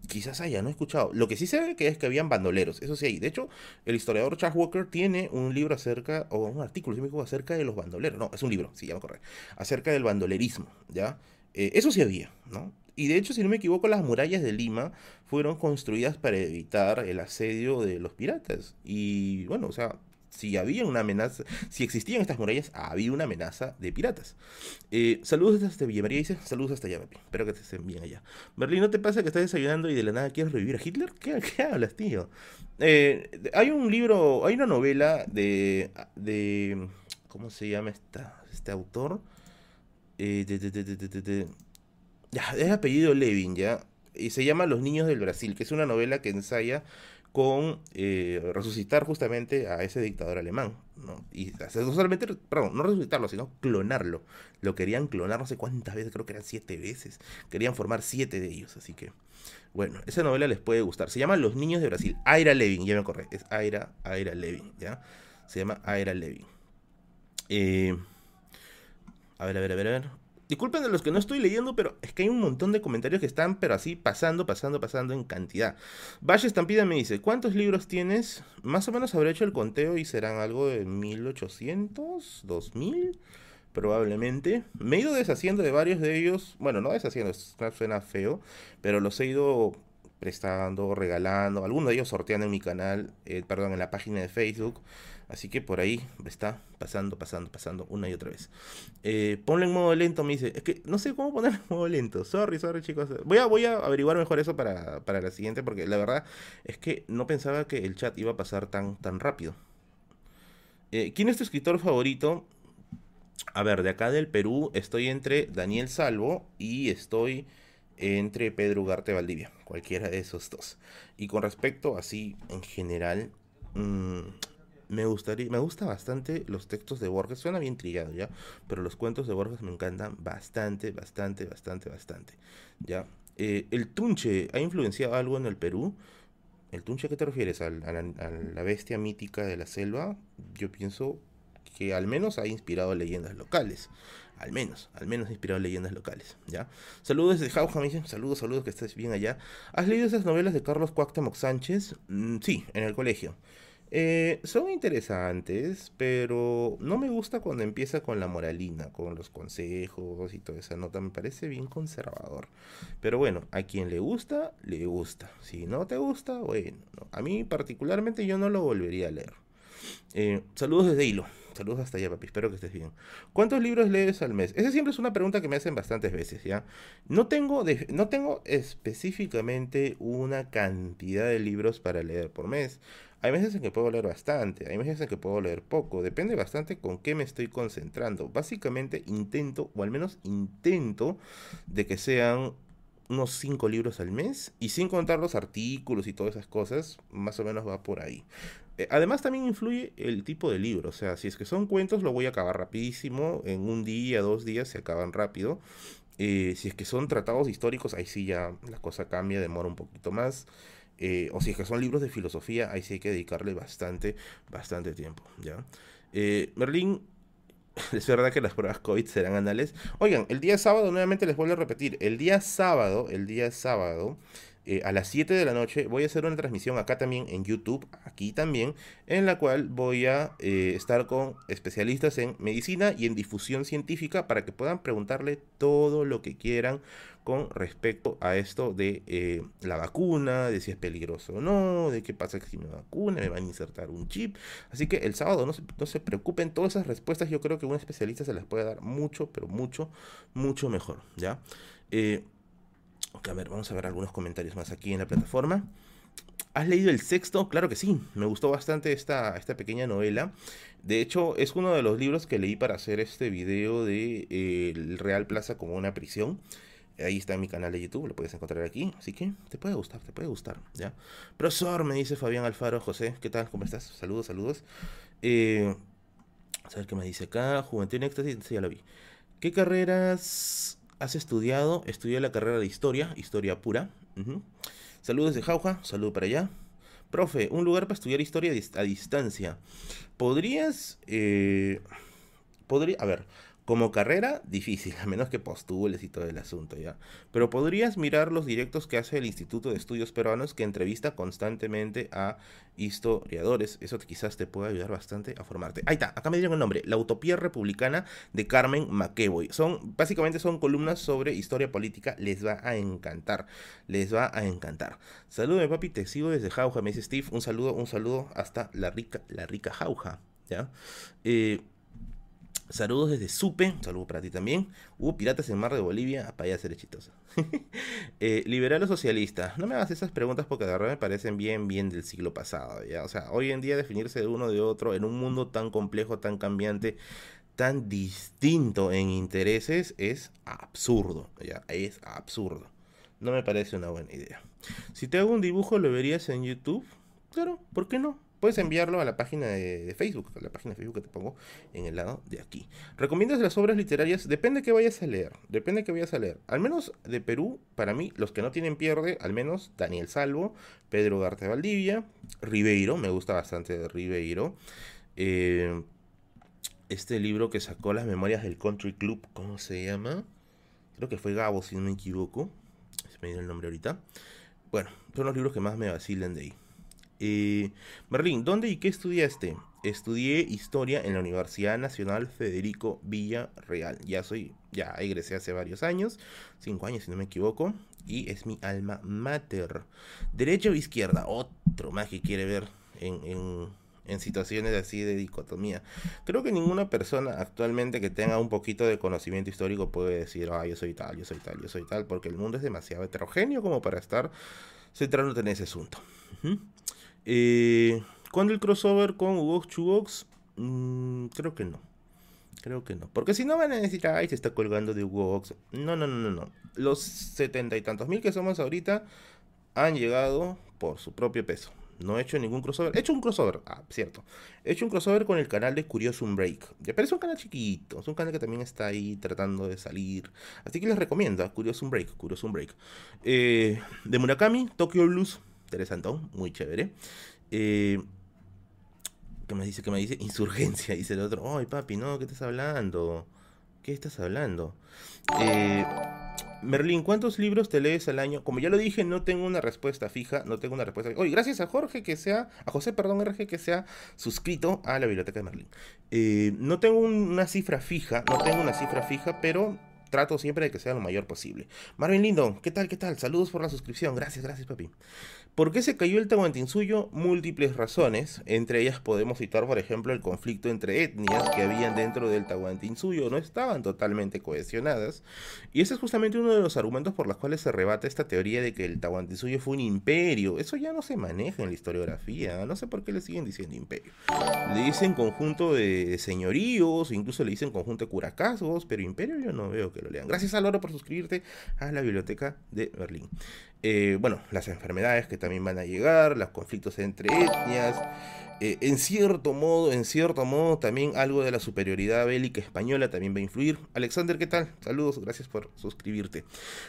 Quizás haya, no escuchado. Lo que sí se ve que es que habían bandoleros, eso sí hay. De hecho, el historiador Charles Walker tiene un libro acerca, o un artículo, si me acerca de los bandoleros. No, es un libro, sí, ya me corre. Acerca del bandolerismo, ¿ya? Eh, eso sí había, ¿no? Y de hecho, si no me equivoco, las murallas de Lima fueron construidas para evitar el asedio de los piratas. Y bueno, o sea, si había una amenaza, si existían estas murallas, había una amenaza de piratas. Eh, saludos desde Villa María, dice, saludos hasta allá, papi. Espero que te estén bien allá. Berlín, ¿no te pasa que estás desayunando y de la nada quieres revivir a Hitler? ¿Qué, hablas, tío? Eh, hay un libro, hay una novela de, de ¿cómo se llama esta, este autor? Eh, ya, es apellido Levin, ¿ya? Y se llama Los Niños del Brasil, que es una novela que ensaya con eh, resucitar justamente a ese dictador alemán. ¿no? Y no solamente, perdón, no resucitarlo, sino clonarlo. Lo querían clonar no sé cuántas veces, creo que eran siete veces. Querían formar siete de ellos, así que... Bueno, esa novela les puede gustar. Se llama Los Niños de Brasil. Aira Levin, ya me acordé. Es Aira, Aira Levin, ¿ya? Se llama Aira Levin. Eh, a ver, a ver, a ver, a ver. Disculpen de los que no estoy leyendo, pero es que hay un montón de comentarios que están, pero así, pasando, pasando, pasando en cantidad. Valle Estampida me dice, ¿cuántos libros tienes? Más o menos habré hecho el conteo y serán algo de 1800, 2000, probablemente. Me he ido deshaciendo de varios de ellos. Bueno, no deshaciendo, suena feo, pero los he ido prestando, regalando. Algunos de ellos sortean en mi canal, eh, perdón, en la página de Facebook. Así que por ahí está pasando, pasando, pasando una y otra vez. Eh, ponle en modo lento, me dice. Es que no sé cómo poner en modo lento. Sorry, sorry, chicos. Voy a, voy a averiguar mejor eso para, para la siguiente, porque la verdad es que no pensaba que el chat iba a pasar tan, tan rápido. Eh, ¿Quién es tu escritor favorito? A ver, de acá del Perú estoy entre Daniel Salvo y estoy entre Pedro Ugarte Valdivia. Cualquiera de esos dos. Y con respecto así en general, mmm, me gustaría, me gusta bastante los textos de Borges, suena bien trillado, ¿ya? Pero los cuentos de Borges me encantan bastante, bastante, bastante, bastante, ¿ya? Eh, el Tunche ha influenciado algo en el Perú. ¿El Tunche a qué te refieres? ¿A, la bestia mítica de la selva? Yo pienso que al menos ha inspirado leyendas locales. Al menos, al menos ha inspirado leyendas locales, ¿ya? Saludos desde Jauja, me dicen, saludos, saludos, que estés bien allá. ¿Has leído esas novelas de Carlos Cuauhtémoc Sánchez? Mm, sí, en el colegio. Eh, son interesantes, pero no me gusta cuando empieza con la moralina, con los consejos y toda esa nota. Me parece bien conservador. Pero bueno, a quien le gusta, le gusta. Si no te gusta, bueno. A mí particularmente yo no lo volvería a leer. Eh, saludos desde Hilo. Saludos hasta allá, papi. Espero que estés bien. ¿Cuántos libros lees al mes? Esa siempre es una pregunta que me hacen bastantes veces, ¿ya? No tengo, no tengo específicamente una cantidad de libros para leer por mes. Hay meses en que puedo leer bastante, hay meses en que puedo leer poco, depende bastante con qué me estoy concentrando. Básicamente intento, o al menos intento, de que sean unos 5 libros al mes, y sin contar los artículos y todas esas cosas, más o menos va por ahí. Eh, además también influye el tipo de libro, o sea, si es que son cuentos lo voy a acabar rapidísimo, en un día, dos días se acaban rápido. Eh, si es que son tratados históricos, ahí sí ya la cosa cambia, demora un poquito más. Eh, o si es que son libros de filosofía, ahí sí hay que dedicarle bastante, bastante tiempo, ¿ya? Eh, Merlín, [laughs] es verdad que las pruebas COVID serán anales. Oigan, el día sábado, nuevamente les vuelvo a repetir, el día sábado, el día sábado, eh, a las 7 de la noche voy a hacer una transmisión acá también en YouTube, aquí también, en la cual voy a estar con especialistas en medicina y en difusión científica para que puedan preguntarle todo lo que quieran con respecto a esto de eh, la vacuna, de si es peligroso o no, de qué pasa si me vacuna, me van a insertar un chip. Así que el sábado no se, preocupen, todas esas respuestas yo creo que un especialista se las puede dar mucho, pero mucho, mucho mejor, ¿ya? Eh, a ver, vamos a ver algunos comentarios más aquí en la plataforma. ¿Has leído el sexto? Claro que sí, me gustó bastante esta, esta pequeña novela. De hecho, es uno de los libros que leí para hacer este video de eh, Real Plaza como una prisión. Ahí está mi canal de YouTube, lo puedes encontrar aquí. Así que te puede gustar, te puede gustar, ¿ya? Profesor, me dice Fabián Alfaro, José, ¿qué tal? ¿Cómo estás? Saludos, saludos. Eh, a ver qué me dice acá. Juventud en Éxtasis, ya lo vi. ¿Qué carreras has estudiado? Estudié la carrera de Historia, Historia pura. Saludos de Jauja, saludo para allá. Profe, un lugar para estudiar historia a distancia. ¿Podrías... Eh. A ver, como carrera, difícil, a menos que postules y todo el asunto, ¿ya? Pero podrías mirar los directos que hace el Instituto de Estudios Peruanos, que entrevista constantemente a historiadores. Eso quizás te pueda ayudar bastante a formarte. Ahí está, acá me dieron el nombre, La Utopía Republicana de Carmen McEvoy. Son, básicamente son columnas sobre historia política, les va a encantar, les va a encantar. Saludos, papi, te sigo desde Jauja, me dice Steve, un saludo, un saludo hasta la rica, la rica Jauja, ¿ya? Eh, Saludos desde Supe, un saludo para ti también. Hubo piratas en mar de Bolivia, allá ser exitoso. [laughs] eh, liberal o socialista. No me hagas esas preguntas porque de verdad me parecen bien, bien del siglo pasado. O sea, hoy en día definirse de uno de otro en un mundo tan complejo, tan cambiante, tan distinto en intereses es absurdo. ¿ya? Es absurdo. No me parece una buena idea. Si te hago un dibujo, ¿lo verías en YouTube? Claro, ¿por qué no? Puedes enviarlo a la página de, Facebook, a la página de Facebook que te pongo en el lado de aquí. ¿Recomiendas las obras literarias? Depende de qué vayas a leer. Depende de qué vayas a leer. Al menos de Perú, para mí, los que no tienen pierde, al menos Daniel Salvo, Pedro Garte Valdivia, Ribeiro, me gusta bastante de Ribeiro. Eh, este libro que sacó las memorias del Country Club, ¿cómo se llama? Creo que fue Gabo, si no me equivoco. Se me dio el nombre ahorita. Bueno, son los libros que más me vacilan de ahí. Eh, Merlín, ¿dónde y qué estudiaste? Estudié historia en la Universidad Nacional Federico Villarreal. Ya soy, ya egresé hace varios años, cinco años si no me equivoco, y es mi alma mater. Derecha o izquierda, otro más que quiere ver en, en situaciones así de dicotomía. Creo que ninguna persona actualmente que tenga un poquito de conocimiento histórico puede decir, ah, yo soy tal, yo soy tal, yo soy tal, porque el mundo es demasiado heterogéneo como para estar centrándote en ese asunto. Eh, ¿Cuándo el crossover con Hugo Chubox? Mm, creo que no. Creo que no. Porque si no van a decir, ay, se está colgando de Hugo No, no, no, no, no. Los setenta y tantos mil que somos ahorita han llegado por su propio peso. No he hecho ningún crossover. He hecho un crossover, ah, cierto. He hecho un crossover con el canal de Curiosum Break. Pero es un canal chiquito. Es un canal que también está ahí tratando de salir. Así que les recomiendo a Curiosum Break. Curiosum Break. Eh, de Murakami, Tokyo Blues. Interesante, muy chévere. Eh, ¿Qué me dice? ¿Qué me dice? Insurgencia, [laughs] dice el otro. Ay, papi, no, ¿qué estás hablando? ¿Qué estás hablando? Eh. Merlín, ¿cuántos libros te lees al año? Como ya lo dije, no tengo una respuesta fija, no tengo una respuesta. Oye, gracias a Jorge que sea, a José, perdón, RG que sea suscrito a la biblioteca de Merlín. Eh, no tengo una cifra fija, no tengo una cifra fija, pero trato siempre de que sea lo mayor posible. Marvin Lindo, ¿qué tal? ¿Qué tal? Saludos por la suscripción. Gracias, gracias, papi. ¿Por qué se cayó el Tahuantinsuyo? Múltiples razones. Entre ellas podemos citar, por ejemplo, el conflicto entre etnias que habían dentro del Tahuantinsuyo. No estaban totalmente cohesionadas. Y ese es justamente uno de los argumentos por los cuales se rebate esta teoría de que el Tahuantinsuyo fue un imperio. Eso ya no se maneja en la historiografía. No sé por qué le siguen diciendo imperio. Le dicen conjunto de señoríos, incluso le dicen conjunto de curacazgos, pero imperio yo no veo que lo lean. Gracias a Loro por suscribirte a la biblioteca de Berlín. Eh, bueno, las enfermedades que también van a llegar, los conflictos entre etnias, eh, en cierto modo, en cierto modo, también algo de la superioridad bélica española también va a influir. Alexander, ¿qué tal? Saludos, gracias por suscribirte.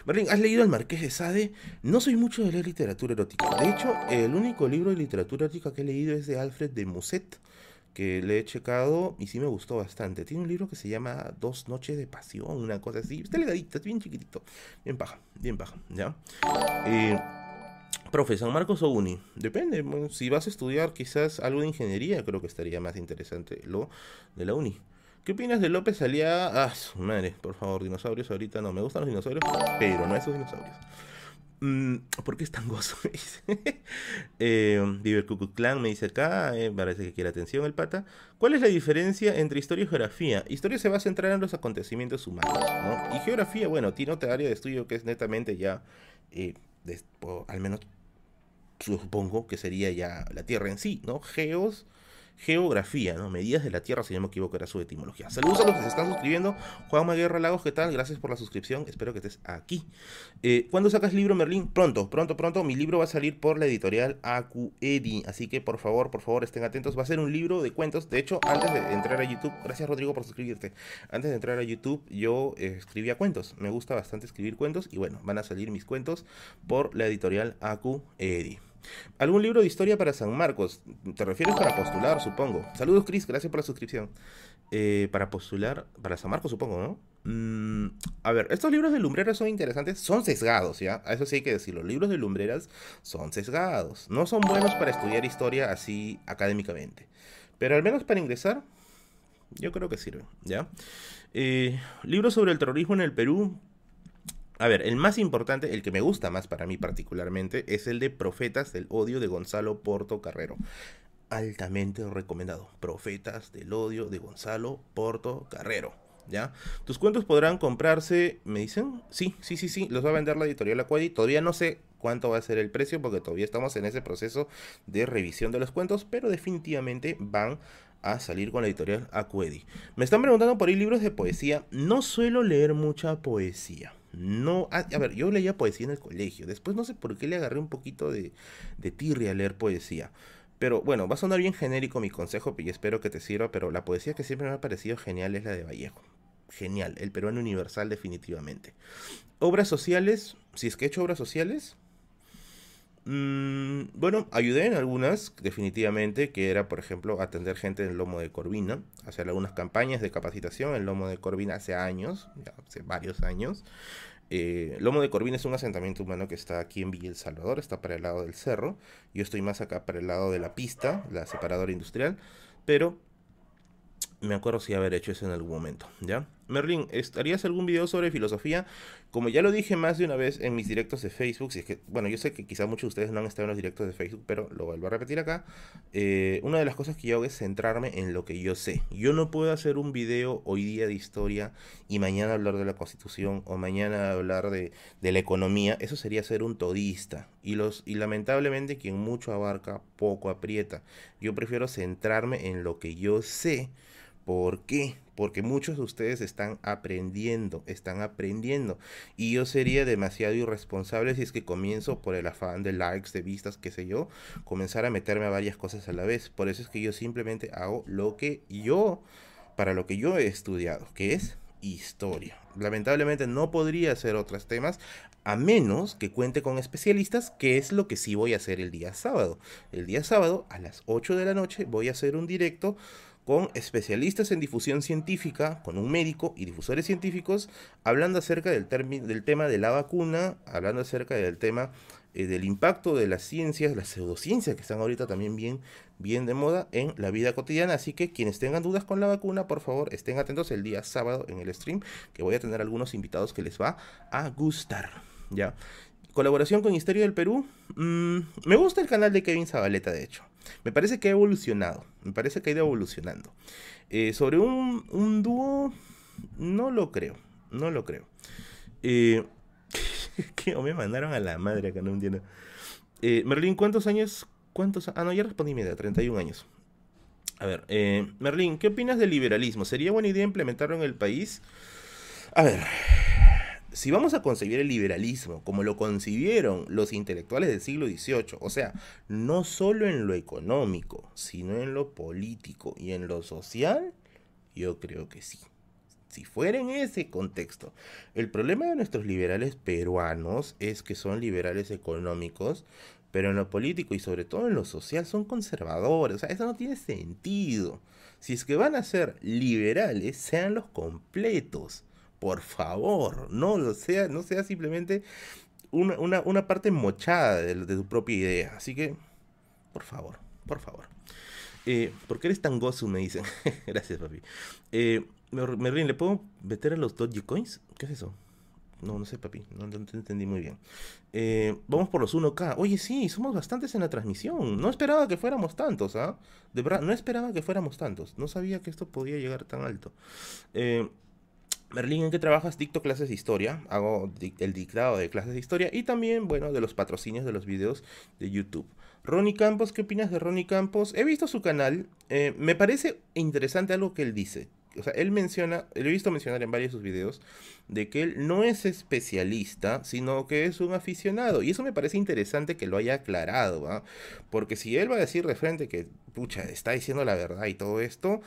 Berlín, ¿has leído El Marqués de Sade? No soy mucho de leer literatura erótica. De hecho, el único libro de literatura erótica que he leído es de Alfred de Musset que le he checado y sí me gustó bastante. Tiene un libro que se llama Dos Noches de Pasión, una cosa así. Está legadito, es bien chiquitito. Bien paja, bien paja, ¿ya? Eh, Marcos o Uni. Depende, si vas a estudiar quizás algo de ingeniería, creo que estaría más interesante lo de la Uni. ¿Qué opinas de López Salía? Ah, madre, por favor, dinosaurios ahorita no. Me gustan los dinosaurios, pero no esos dinosaurios. Mm, ¿Por qué es tan gozo? [laughs] eh, Clan me dice acá, eh, parece que quiere atención el pata. ¿Cuál es la diferencia entre historia y geografía? Historia se va a centrar en los acontecimientos humanos, ¿no? Y geografía, bueno, tiene otra área de estudio que es netamente ya, eh, al menos supongo que sería ya la Tierra en sí, ¿no? Geos geografía, ¿no? Medidas de la Tierra, si no me equivoco, era su etimología. Saludos a los que se están suscribiendo. Juan Guerra Lagos, ¿qué tal? Gracias por la suscripción. Espero que estés aquí. Eh, ¿Cuándo sacas libro, Merlín? Pronto, pronto, pronto. Mi libro va a salir por la editorial AQEDI. Así que por favor, por favor, estén atentos. Va a ser un libro de cuentos. De hecho, antes de entrar a YouTube, gracias Rodrigo por suscribirte. Antes de entrar a YouTube, yo eh, escribía cuentos. Me gusta bastante escribir cuentos. Y bueno, van a salir mis cuentos por la editorial AQEDI. ¿Algún libro de historia para San Marcos? Te refieres para postular, supongo. Saludos, Chris, gracias por la suscripción. Eh, para postular, para San Marcos, supongo, ¿no? Mm, a ver, estos libros de lumbreras son interesantes, son sesgados, ¿ya? Eso sí hay que decirlo. Los libros de lumbreras son sesgados. No son buenos para estudiar historia así académicamente. Pero al menos para ingresar, yo creo que sirven, ¿ya? Eh, libros sobre el terrorismo en el Perú, a ver, el más importante, el que me gusta más para mí particularmente, es el de Profetas del Odio de Gonzalo Porto Carrero. Altamente recomendado. Profetas del Odio de Gonzalo Porto Carrero. ¿Ya? Tus cuentos podrán comprarse, ¿me dicen? Sí, sí, sí, sí, los va a vender la editorial Aquadi. Todavía no sé cuánto va a ser el precio porque todavía estamos en ese proceso de revisión de los cuentos, pero definitivamente van a salir con la editorial Aquedi. Me están preguntando por ahí libros de poesía. No suelo leer mucha poesía. No, a, ver, yo leía poesía en el colegio. Después no sé por qué le agarré un poquito de, de tirria a leer poesía. Pero bueno, va a sonar bien genérico mi consejo y espero que te sirva, pero la poesía que siempre me ha parecido genial es la de Vallejo. Genial, el peruano universal definitivamente. Obras sociales, si es que he hecho obras sociales, Mm, bueno, ayudé en algunas, definitivamente, que era, por ejemplo, atender gente en el lomo de Corvina, hacer algunas campañas de capacitación en el lomo de Corvina hace años, ya hace varios años. Eh, lomo de Corvina es un asentamiento humano que está aquí en Villa El Salvador, está para el lado del cerro. Yo estoy más acá para el lado de la pista, la separadora industrial, pero me acuerdo si haber hecho eso en algún momento, ¿ya? Merlin, ¿harías algún video sobre filosofía? Como ya lo dije más de una vez en mis directos de Facebook, si es que, bueno, yo sé que quizá muchos de ustedes no han estado en los directos de Facebook, pero lo vuelvo a repetir acá. Eh, una de las cosas que yo hago es centrarme en lo que yo sé. Yo no puedo hacer un video hoy día de historia y mañana hablar de la constitución o mañana hablar de, de la economía. Eso sería ser un todista. Y, los, y lamentablemente quien mucho abarca, poco aprieta. Yo prefiero centrarme en lo que yo sé ¿Por qué? Porque muchos de ustedes están aprendiendo, están aprendiendo. Y yo sería demasiado irresponsable si es que comienzo por el afán de likes, de vistas, qué sé yo, comenzar a meterme a varias cosas a la vez. Por eso es que yo simplemente hago lo que yo, para lo que yo he estudiado, que es historia. Lamentablemente no podría hacer otros temas a menos que cuente con especialistas, que es lo que sí voy a hacer el día sábado. El día sábado a las 8 de la noche voy a hacer un directo con especialistas en difusión científica, con un médico y difusores científicos, hablando acerca del, del tema de la vacuna, hablando acerca del tema eh, del impacto de las ciencias, las pseudociencias que están ahorita también bien, bien de moda en la vida cotidiana. Así que quienes tengan dudas con la vacuna, por favor, estén atentos el día sábado en el stream, que voy a tener algunos invitados que les va a gustar. ¿ya? Colaboración con Historia del Perú. Mm, me gusta el canal de Kevin Zabaleta, de hecho. Me parece que ha evolucionado. Me parece que ha ido evolucionando. Eh, sobre un, un, dúo, no lo creo. No lo creo. Eh, [laughs] me mandaron a la madre acá, no entiendo. Eh, Merlín, ¿cuántos años? ¿Cuántos? Ah, no, ya respondí media, 31 años. A ver, eh, Merlín, ¿qué opinas del liberalismo? ¿Sería buena idea implementarlo en el país? A ver, si vamos a concebir el liberalismo como lo concibieron los intelectuales del siglo XVIII, o sea, no solo en lo económico, sino en lo político y en lo social, yo creo que sí. Si fuera en ese contexto. El problema de nuestros liberales peruanos es que son liberales económicos, pero en lo político y sobre todo en lo social son conservadores. O sea, eso no tiene sentido. Si es que van a ser liberales, sean los completos por favor, no sea, no sea simplemente una, parte mochada de, tu propia idea. Así que, por favor, por favor. Eh, ¿Por qué eres tan gozo? Me dicen. [laughs] Gracias, papi. Eh, Merlin, ¿le puedo meter a los Dogecoins? ¿Qué es eso? No, no sé, papi. No, te entendí muy bien. Eh, vamos por los 1K. Oye, sí, somos bastantes en la transmisión. No esperaba que fuéramos tantos, ¿ah? De verdad, no esperaba que fuéramos tantos. No sabía que esto podía llegar tan alto. Eh, Merlín, ¿en qué trabajas? Dicto clases de historia, hago el dictado de clases de historia y también, bueno, de los patrocinios de los videos de YouTube. Ronnie Campos, ¿qué opinas de Ronnie Campos? He visto su canal, eh, me parece interesante algo que él dice. O sea, él menciona, lo he visto mencionar en varios de sus videos, de que él no es especialista, sino que es un aficionado. Y eso me parece interesante que lo haya aclarado, ¿va? Porque si él va a decir de frente que, pucha, está diciendo la verdad y todo esto,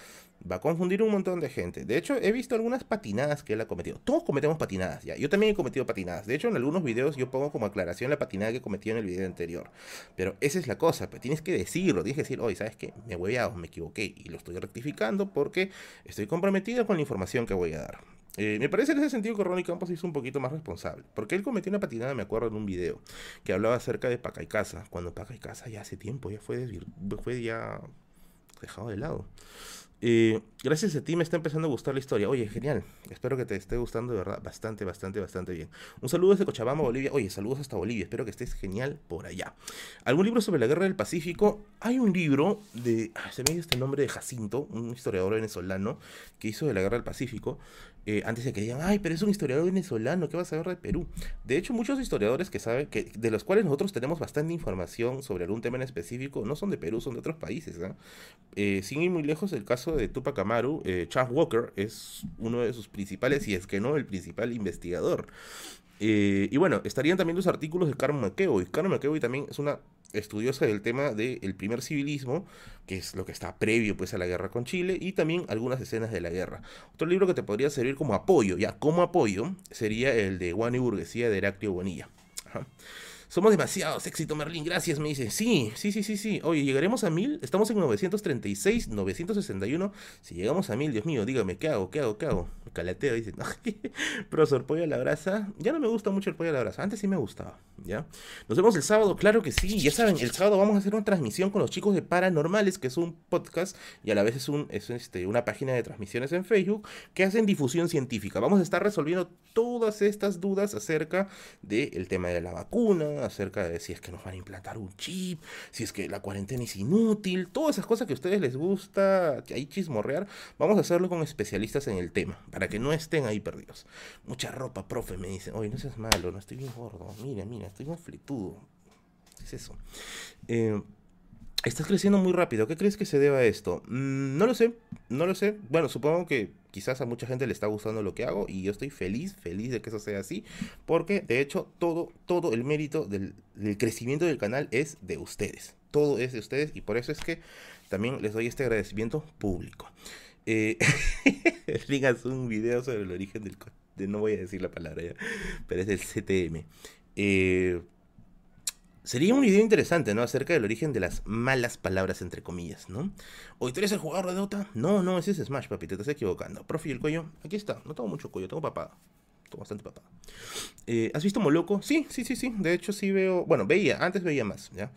va a confundir un montón de gente. De hecho, he visto algunas patinadas que él ha cometido. Todos cometemos patinadas, ya. Yo también he cometido patinadas. De hecho, en algunos videos yo pongo como aclaración la patinada que cometí en el video anterior. Pero esa es la cosa, pues tienes que decirlo. Tienes que decir, oye, ¿sabes qué? Me voy a, me equivoqué. Y lo estoy rectificando porque estoy comprometido con la información que voy a dar. Eh, me parece en ese sentido que Ronnie Campos hizo un poquito más responsable. Porque él cometió una patinada, me acuerdo, en un video que hablaba acerca de Paca y Casa. Cuando Paca y Casa ya hace tiempo, ya fue, fue ya dejado de lado. Gracias a ti me está empezando a gustar la historia. Oye, genial. Espero que te esté gustando de verdad bastante, bastante, bastante bien. Un saludo desde Cochabamba, Bolivia. Oye, saludos hasta Bolivia. Espero que estés genial por allá. ¿Algún libro sobre la guerra del Pacífico? Hay un libro de. Ah, se me dio este nombre de Jacinto, un historiador venezolano que hizo de la guerra del Pacífico. Eh, antes de que digan, ay, pero es un historiador venezolano, ¿qué vas a ver de Perú? De hecho, muchos historiadores que saben, que, de los cuales nosotros tenemos bastante información sobre algún tema en específico, no son de Perú, son de otros países. Eh, sin ir muy lejos, el caso de Tupac Amaru, eh, Charles Walker es uno de sus principales, y es que no el principal investigador. Eh, y bueno, estarían también los artículos de Carmen McEvoy. Carmen McEvoy también es una estudiosa del tema del primer civilismo, que es lo que está previo pues a la guerra con Chile, y también algunas escenas de la guerra. Otro libro que te podría servir como apoyo, ya como apoyo, sería el de Juan y Burguesía de Heraclio Bonilla. Somos demasiados, éxito Merlín, gracias, me dice. Sí, sí, sí, sí, sí. Oye, llegaremos a mil, estamos en 936, 961. Si llegamos a mil, Dios mío, dígame, ¿qué hago? ¿Qué hago? ¿Qué hago? Calateo, dice. [laughs] Profesor, pollo a la brasa. Ya no me gusta mucho el pollo a la brasa, antes sí me gustaba, ¿ya? Nos vemos el sábado, claro que sí. Ya saben, el sábado vamos a hacer una transmisión con los chicos de Paranormales, que es un podcast y a la vez es este, una página de transmisiones en Facebook que hacen difusión científica. Vamos a estar resolviendo todas estas dudas acerca del tema de la vacuna, acerca de si es que nos van a implantar un chip, si es que la cuarentena es inútil, todas esas cosas que a ustedes les gusta, que hay chismorrear, vamos a hacerlo con especialistas en el tema, para que no estén ahí perdidos. Mucha ropa, profe, me dicen, oye, no seas malo, no estoy bien gordo, mira, mira, estoy muy flitudo. ¿Qué es eso? Eh, Estás creciendo muy rápido. ¿Qué crees que se deba a esto? Mm, no lo sé, no lo sé. Bueno, supongo que quizás a mucha gente le está gustando lo que hago y yo estoy feliz, feliz de que eso sea así, porque de hecho todo, todo el mérito del, crecimiento del canal es de ustedes. Todo es de ustedes y por eso es que también les doy este agradecimiento público. Eh, [laughs] un video sobre el origen del... De, no voy a decir la palabra ya, pero es del CTM. Eh, Sería un video interesante, ¿no? Acerca del origen de las malas palabras, entre comillas, ¿no? ¿Hoy tú eres el jugador de Dota? No, no, ese es Smash, papi, te estás equivocando. Profe, el cuello? Aquí está, no tengo mucho cuello, tengo papada. Tengo bastante papada. Eh, ¿Has visto Moloco? Sí, sí, sí, sí. De hecho, sí veo. Bueno, veía, antes veía más, ¿ya?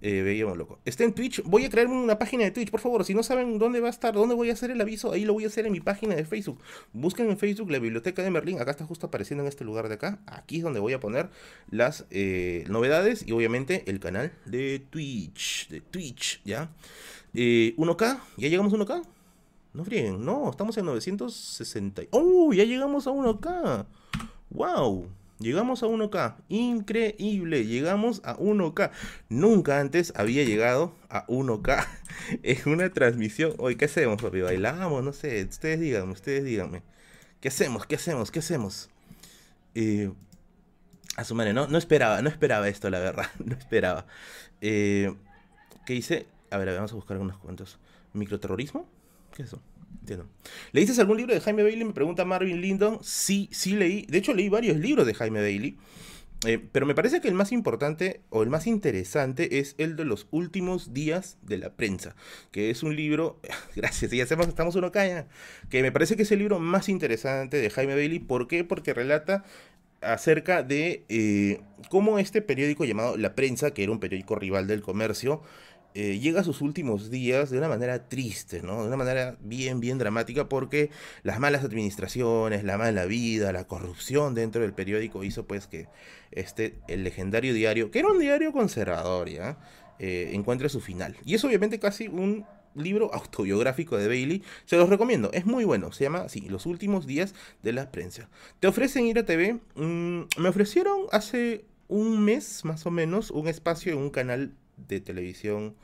Eh, veíamos loco. Está en Twitch. Voy a crearme una página de Twitch, por favor. Si no saben dónde va a estar, dónde voy a hacer el aviso, ahí lo voy a hacer en mi página de Facebook. Busquen en Facebook la biblioteca de Merlín. Acá está justo apareciendo en este lugar de acá. Aquí es donde voy a poner las eh, novedades y obviamente el canal de Twitch. De Twitch, ¿ya? 1K. Eh, ¿Ya llegamos a 1K? No frieguen. No, estamos en 960. ¡Oh! Ya llegamos a 1K. ¡Wow! Llegamos a 1K. Increíble. Llegamos a 1K. Nunca antes había llegado a 1K [laughs] en una transmisión. Hoy, ¿qué hacemos, papi? ¿Bailamos? No sé. Ustedes díganme, ustedes díganme. ¿Qué hacemos? ¿Qué hacemos? ¿Qué hacemos? Eh, a su madre, no, no esperaba, no esperaba esto, la verdad. [laughs] No esperaba. Eh, ¿Qué hice? A ver, vamos a buscar algunos cuentos. ¿Microterrorismo? ¿Qué es eso? Entiendo. ¿Leíste algún libro de Jaime Bailey? Me pregunta Marvin Lindon. Sí, sí leí. De hecho, leí varios libros de Jaime Bailey. Eh, pero me parece que el más importante o el más interesante es el de los últimos días de la prensa, que es un libro, [laughs] gracias, ya hacemos, estamos uno caña, que me parece que es el libro más interesante de Jaime Bailey. ¿Por qué? Porque relata acerca de eh, cómo este periódico llamado La Prensa, que era un periódico rival del comercio, eh, llega a sus últimos días de una manera triste, ¿no? De una manera bien, bien dramática porque las malas administraciones, la mala vida, la corrupción dentro del periódico hizo pues que este, el legendario diario, que era un diario conservador, ¿ya? Eh, encuentre su final. Y es obviamente casi un libro autobiográfico de Bailey. Se los recomiendo, es muy bueno. Se llama, sí, Los últimos días de la prensa. ¿Te ofrecen ir a TV? Mm, me ofrecieron hace un mes más o menos un espacio en un canal de televisión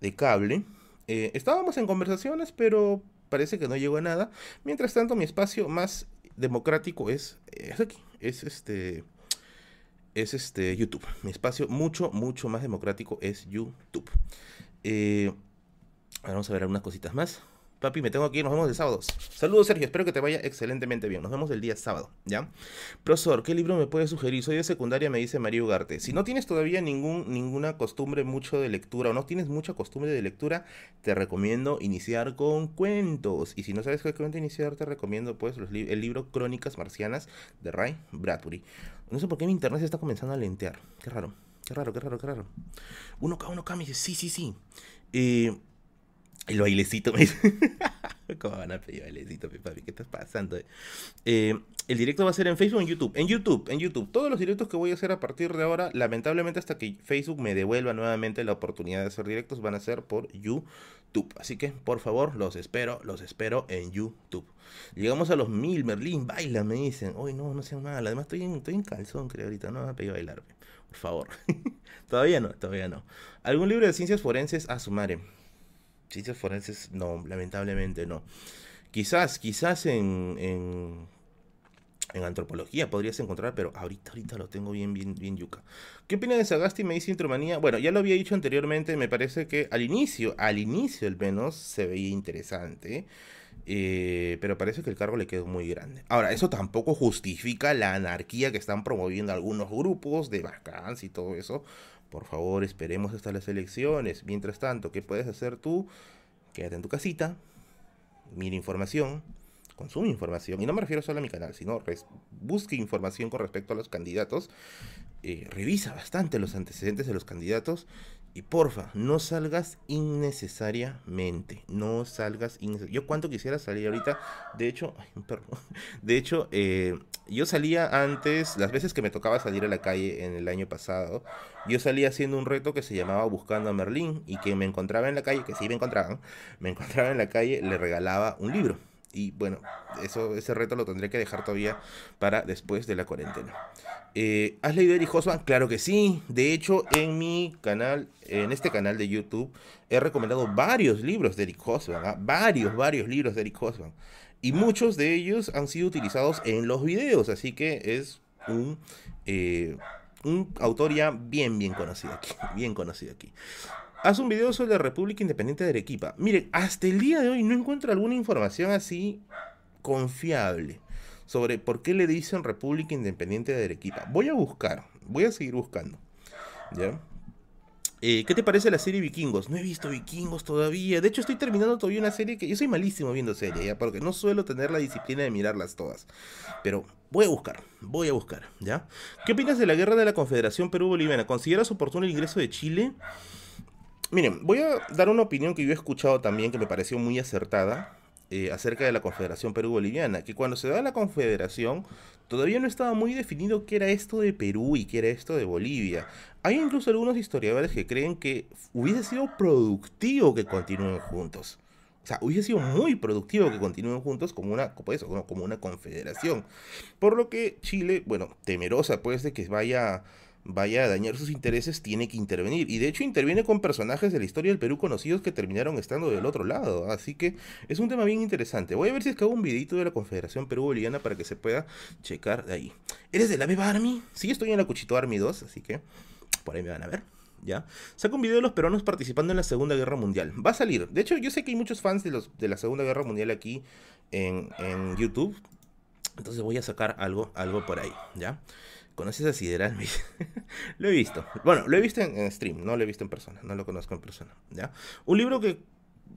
de cable. Eh, estábamos en conversaciones, pero parece que no llegó a nada. Mientras tanto, mi espacio más democrático es, es aquí, es este, es este YouTube. Mi espacio mucho, mucho más democrático es YouTube. Eh, vamos a ver algunas cositas más. Papi, me tengo ir, nos vemos el sábado. Saludos, Sergio, espero que te vaya excelentemente bien. Nos vemos el día sábado, ¿ya? Profesor, ¿qué libro me puedes sugerir? Soy de secundaria, me dice María Ugarte. Si no tienes todavía ningún, ninguna costumbre mucho de lectura o no tienes mucha costumbre de lectura, te recomiendo iniciar con cuentos. Y si no sabes qué cuento iniciar, te recomiendo pues el libro Crónicas Marcianas de Ray Bradbury. No sé por qué mi internet se está comenzando a lentear. Qué raro, qué raro, qué raro, qué raro. Uno k uno k me dice, sí, sí, sí. Eh, el bailecito [laughs] me. ¿Cómo van a pedir bailecito, papi? ¿Qué estás pasando? Eh, el directo va a ser en Facebook en YouTube. En YouTube, en YouTube. Todos los directos que voy a hacer a partir de ahora, lamentablemente hasta que Facebook me devuelva nuevamente la oportunidad de hacer directos, van a ser por YouTube. Así que, por favor, los espero, los espero en YouTube. Llegamos a los mil, Merlín, baila, me dicen. Uy, no, no sean mal. Además, estoy en, estoy en calzón, creo, ahorita. No me a pedir bailar, por favor. [laughs] todavía no, todavía no. ¿Algún libro de ciencias forenses? A su madre. Ciencias forenses, no, lamentablemente no. Quizás, quizás en, en, antropología podrías encontrar, pero ahorita, ahorita lo tengo bien, bien, bien yuca. ¿Qué opina de Sagasti? Me dice Intromanía. Bueno, ya lo había dicho anteriormente, me parece que al inicio, al inicio al menos, se veía interesante. Eh, pero parece que el cargo le quedó muy grande. Ahora, eso tampoco justifica la anarquía que están promoviendo algunos grupos de vacancia y todo eso. Por favor, esperemos hasta las elecciones. Mientras tanto, ¿qué puedes hacer tú? Quédate en tu casita, mira información, consume información. Y no me refiero solo a mi canal, sino busque información con respecto a los candidatos. Eh, revisa bastante los antecedentes de los candidatos y porfa, no salgas innecesariamente. No salgas innecesariamente. Yo cuánto quisiera salir ahorita. De hecho, ay, un. [laughs] De hecho, eh, yo salía antes, las veces que me tocaba salir a la calle en el año pasado, yo salía haciendo un reto que se llamaba Buscando a Merlín. Y quien me encontraba en la calle, que sí me encontraban, me encontraba en la calle, le regalaba un libro. Y bueno, eso, ese reto lo tendré que dejar todavía para después de la cuarentena. Eh, ¿Has leído Eric Hobsbawm? Claro que sí. De hecho, en mi canal, en este canal de YouTube, he recomendado varios libros de Eric Hobsbawm. ¿ah? Varios, varios libros de Eric Hobsbawm. Y muchos de ellos han sido utilizados en los videos. Así que es un, eh, un autor ya bien, bien conocido aquí. Bien conocido aquí. Haz un video sobre la República Independiente de Arequipa. Miren, hasta el día de hoy no encuentro alguna información así confiable sobre por qué le dicen República Independiente de Arequipa. Voy a buscar, voy a seguir buscando. ¿Ya? Eh, ¿Qué te parece la serie Vikingos? No he visto Vikingos todavía. De hecho, estoy terminando todavía una serie que yo soy malísimo viendo series, ¿ya? Porque no suelo tener la disciplina de mirarlas todas. Pero voy a buscar, voy a buscar, ¿ya? ¿Qué opinas de la guerra de la Confederación Perú-Boliviana? ¿Consideras oportuno el ingreso de Chile? Miren, voy a dar una opinión que yo he escuchado también que me pareció muy acertada eh, acerca de la Confederación Perú-Boliviana, que cuando se da la Confederación todavía no estaba muy definido qué era esto de Perú y qué era esto de Bolivia. Hay incluso algunos historiadores que creen que hubiese sido productivo que continúen juntos. O sea, hubiese sido muy productivo que continúen juntos como una, como una confederación. Por lo que Chile, bueno, temerosa pues de que vaya vaya a dañar sus intereses, tiene que intervenir. Y de hecho interviene con personajes de la historia del Perú conocidos que terminaron estando del otro lado. Así que es un tema bien interesante. Voy a ver si es un videito de la Confederación Perú-Boliviana para que se pueda checar de ahí. ¿Eres de la Beba Army? Sí, estoy en la Cuchito Army 2, así que por ahí me van a ver. ¿Ya? Saco un video de los peruanos participando en la Segunda Guerra Mundial. Va a salir. De hecho, yo sé que hay muchos fans de, los, de la Segunda Guerra Mundial aquí en, en YouTube. Entonces voy a sacar algo, algo por ahí, ¿ya? ¿Conoces a Sideral? [laughs] lo he visto. Bueno, lo he visto en, stream, no lo he visto en persona, no lo conozco en persona. ¿ya? Un libro que,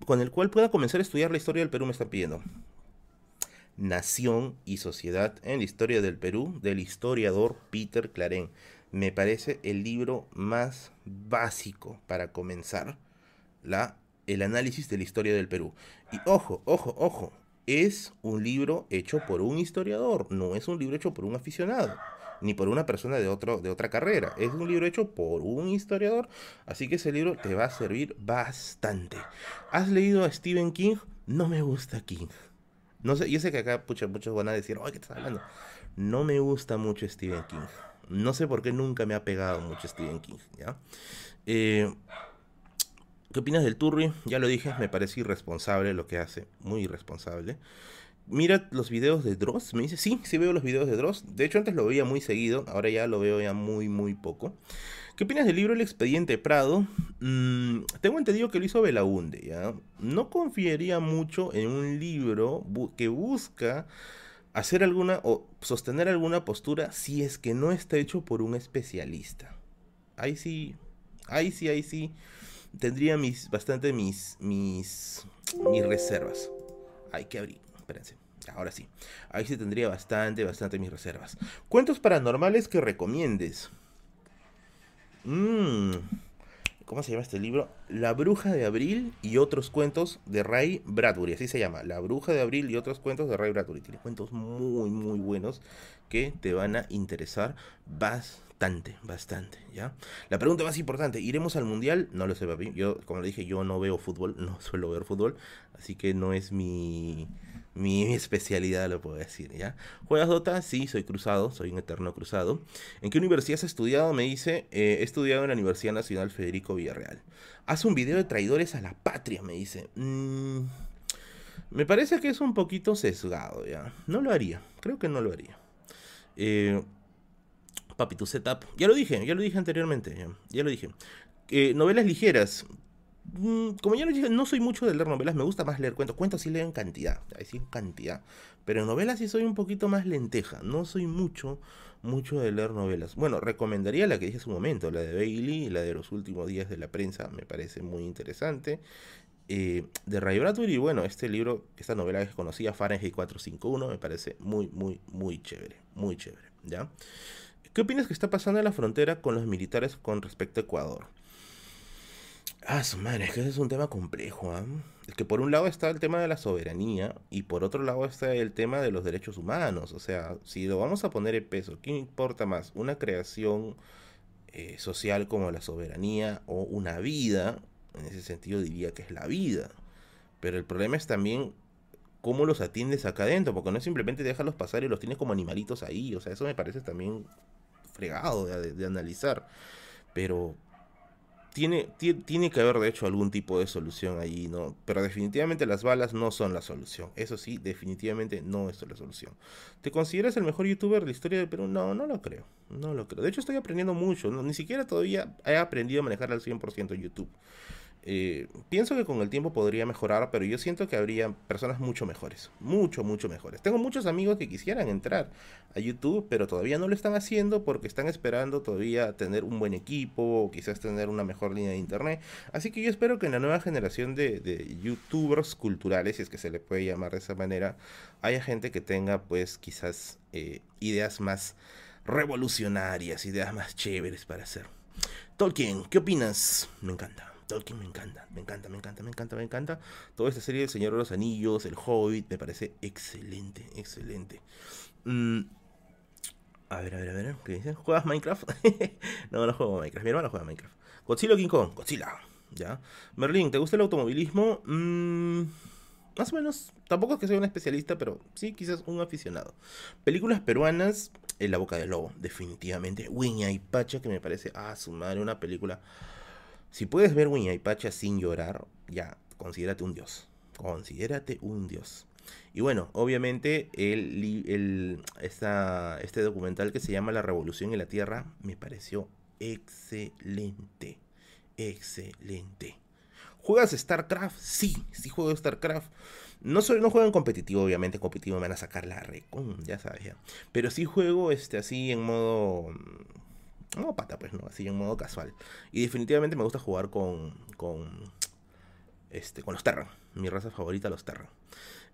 con el cual pueda comenzar a estudiar la historia del Perú me están pidiendo. Nación y Sociedad en la Historia del Perú, del historiador Peter Clarén. Me parece el libro más básico para comenzar la, el análisis de la historia del Perú. Y ojo, ojo, ojo, es un libro hecho por un historiador, no es un libro hecho por un aficionado ni por una persona de, otro, de otra carrera. Es un libro hecho por un historiador, así que ese libro te va a servir bastante. ¿Has leído a Stephen King? No me gusta King. No sé, yo sé que acá pucha, muchos van a decir, ay, ¿qué estás hablando? No me gusta mucho Stephen King. No sé por qué nunca me ha pegado mucho Stephen King, ¿ya? Eh, ¿Qué opinas del Turri? Ya lo dije, me parece irresponsable lo que hace, muy irresponsable mira los videos de Dross. Me dice, sí, sí veo los videos de Dross. De hecho, antes lo veía muy seguido, ahora ya lo veo ya muy, muy poco. ¿Qué opinas del libro El expediente Prado? Mm, tengo entendido que lo hizo Belaunde. No confiaría mucho en un libro que busca hacer alguna o sostener alguna postura si es que no está hecho por un especialista. Ahí sí, ahí sí, ahí sí tendría mis bastante mis mis mis reservas. Hay que abrir espérense. Ahora sí. Ahí sí tendría bastante, bastante mis reservas. Cuentos paranormales que recomiendes. Mmm. ¿Cómo se llama este libro? La Bruja de Abril y otros cuentos de Ray Bradbury. Así se llama. La Bruja de Abril y otros cuentos de Ray Bradbury. Tiene cuentos muy, muy buenos que te van a interesar bastante, bastante, ¿ya? La pregunta más importante, ¿iremos al Mundial? No lo sé, papi. Yo, como le dije, yo no veo fútbol, [laughs] no suelo ver fútbol, así que no es mi mi especialidad, lo puedo decir, ¿ya? ¿Juegas Dota? Sí, soy cruzado, soy un eterno cruzado. ¿En qué universidad has estudiado? Me dice, eh, he estudiado en la Universidad Nacional Federico Villarreal. Haz un video de traidores a la patria, me dice. Mm, me parece que es un poquito sesgado, ¿ya? No lo haría, creo que no lo haría. Eh, papi, tu setup. Ya lo dije, ya lo dije anteriormente, ya, lo dije. Eh, novelas ligeras. Mm, como ya lo dije, no soy mucho de leer novelas, me gusta más leer cuentos. Cuentos sí leo en cantidad, sí en cantidad. Pero en novelas sí soy un poquito más lenteja, no soy mucho, mucho de leer novelas. Bueno, recomendaría la que dije hace un momento, la de Bailey, la de los últimos días de la prensa, me parece muy interesante. Eh, de Ray Bradbury, bueno, este libro, esta novela que conocía, Fahrenheit 451, me parece muy, muy, muy chévere, muy chévere, ¿ya? ¿Qué opinas que está pasando en la frontera con los militares con respecto a Ecuador? Ah, su madre, es que ese es un tema complejo. ¿ah? Es que por un lado está el tema de la soberanía y por otro lado está el tema de los derechos humanos. O sea, si lo vamos a poner en peso, ¿qué importa más? ¿Una creación eh, social como la soberanía o una vida? En ese sentido diría que es la vida. Pero el problema es también cómo los atiendes acá adentro, porque no es simplemente dejarlos pasar y los tienes como animalitos ahí. O sea, eso me parece también fregado de analizar. Pero tiene, tiene, que haber de hecho algún tipo de solución allí, ¿no? Pero definitivamente las balas no son la solución. Eso sí, definitivamente no es la solución. ¿Te consideras el mejor youtuber de la historia de Perú? No, no lo creo. No lo creo. De hecho, estoy aprendiendo mucho. Ni siquiera todavía he aprendido a manejar al 100% YouTube. Eh, pienso que con el tiempo podría mejorar, pero yo siento que habría personas mucho mejores, mucho, mucho mejores. Tengo muchos amigos que quisieran entrar a YouTube, pero todavía no lo están haciendo porque están esperando todavía tener un buen equipo o quizás tener una mejor línea de internet. Así que yo espero que en la nueva generación de, youtubers culturales, si es que se le puede llamar de esa manera, haya gente que tenga pues quizás eh, ideas más revolucionarias, ideas más chéveres para hacer. Tolkien, ¿qué opinas? Me encanta. Tolkien me encanta, me encanta, me encanta, me encanta, me encanta. Toda esta serie del Señor de los Anillos, El Hobbit, me parece excelente, excelente. Mm, a ver, a ver, a ver, ¿qué dicen? ¿Juegas Minecraft? [laughs] no, no juego Minecraft, mi hermano juega Minecraft. Godzilla King Kong, Godzilla, ¿ya? Merlin, ¿te gusta el automovilismo? Mm, más o menos, tampoco es que sea un especialista, pero sí, quizás un aficionado. Películas peruanas, En la boca del lobo, definitivamente. Wiña y Pacha, que me parece, ah, su madre, una película si puedes ver Pacha sin llorar, ya, considérate un dios. Considérate un dios. Y bueno, obviamente el, el, este documental que se llama La Revolución en la Tierra me pareció excelente. Excelente. ¿Juegas StarCraft? Sí, sí juego StarCraft. No, soy, no juego en competitivo, obviamente. En competitivo me van a sacar la recon, ya sabes ya. Pero sí juego este, así en modo no pata, pues, ¿no? Así en modo casual. Y definitivamente me gusta jugar con. con. Este, con los Terran. Mi raza favorita, los Terran.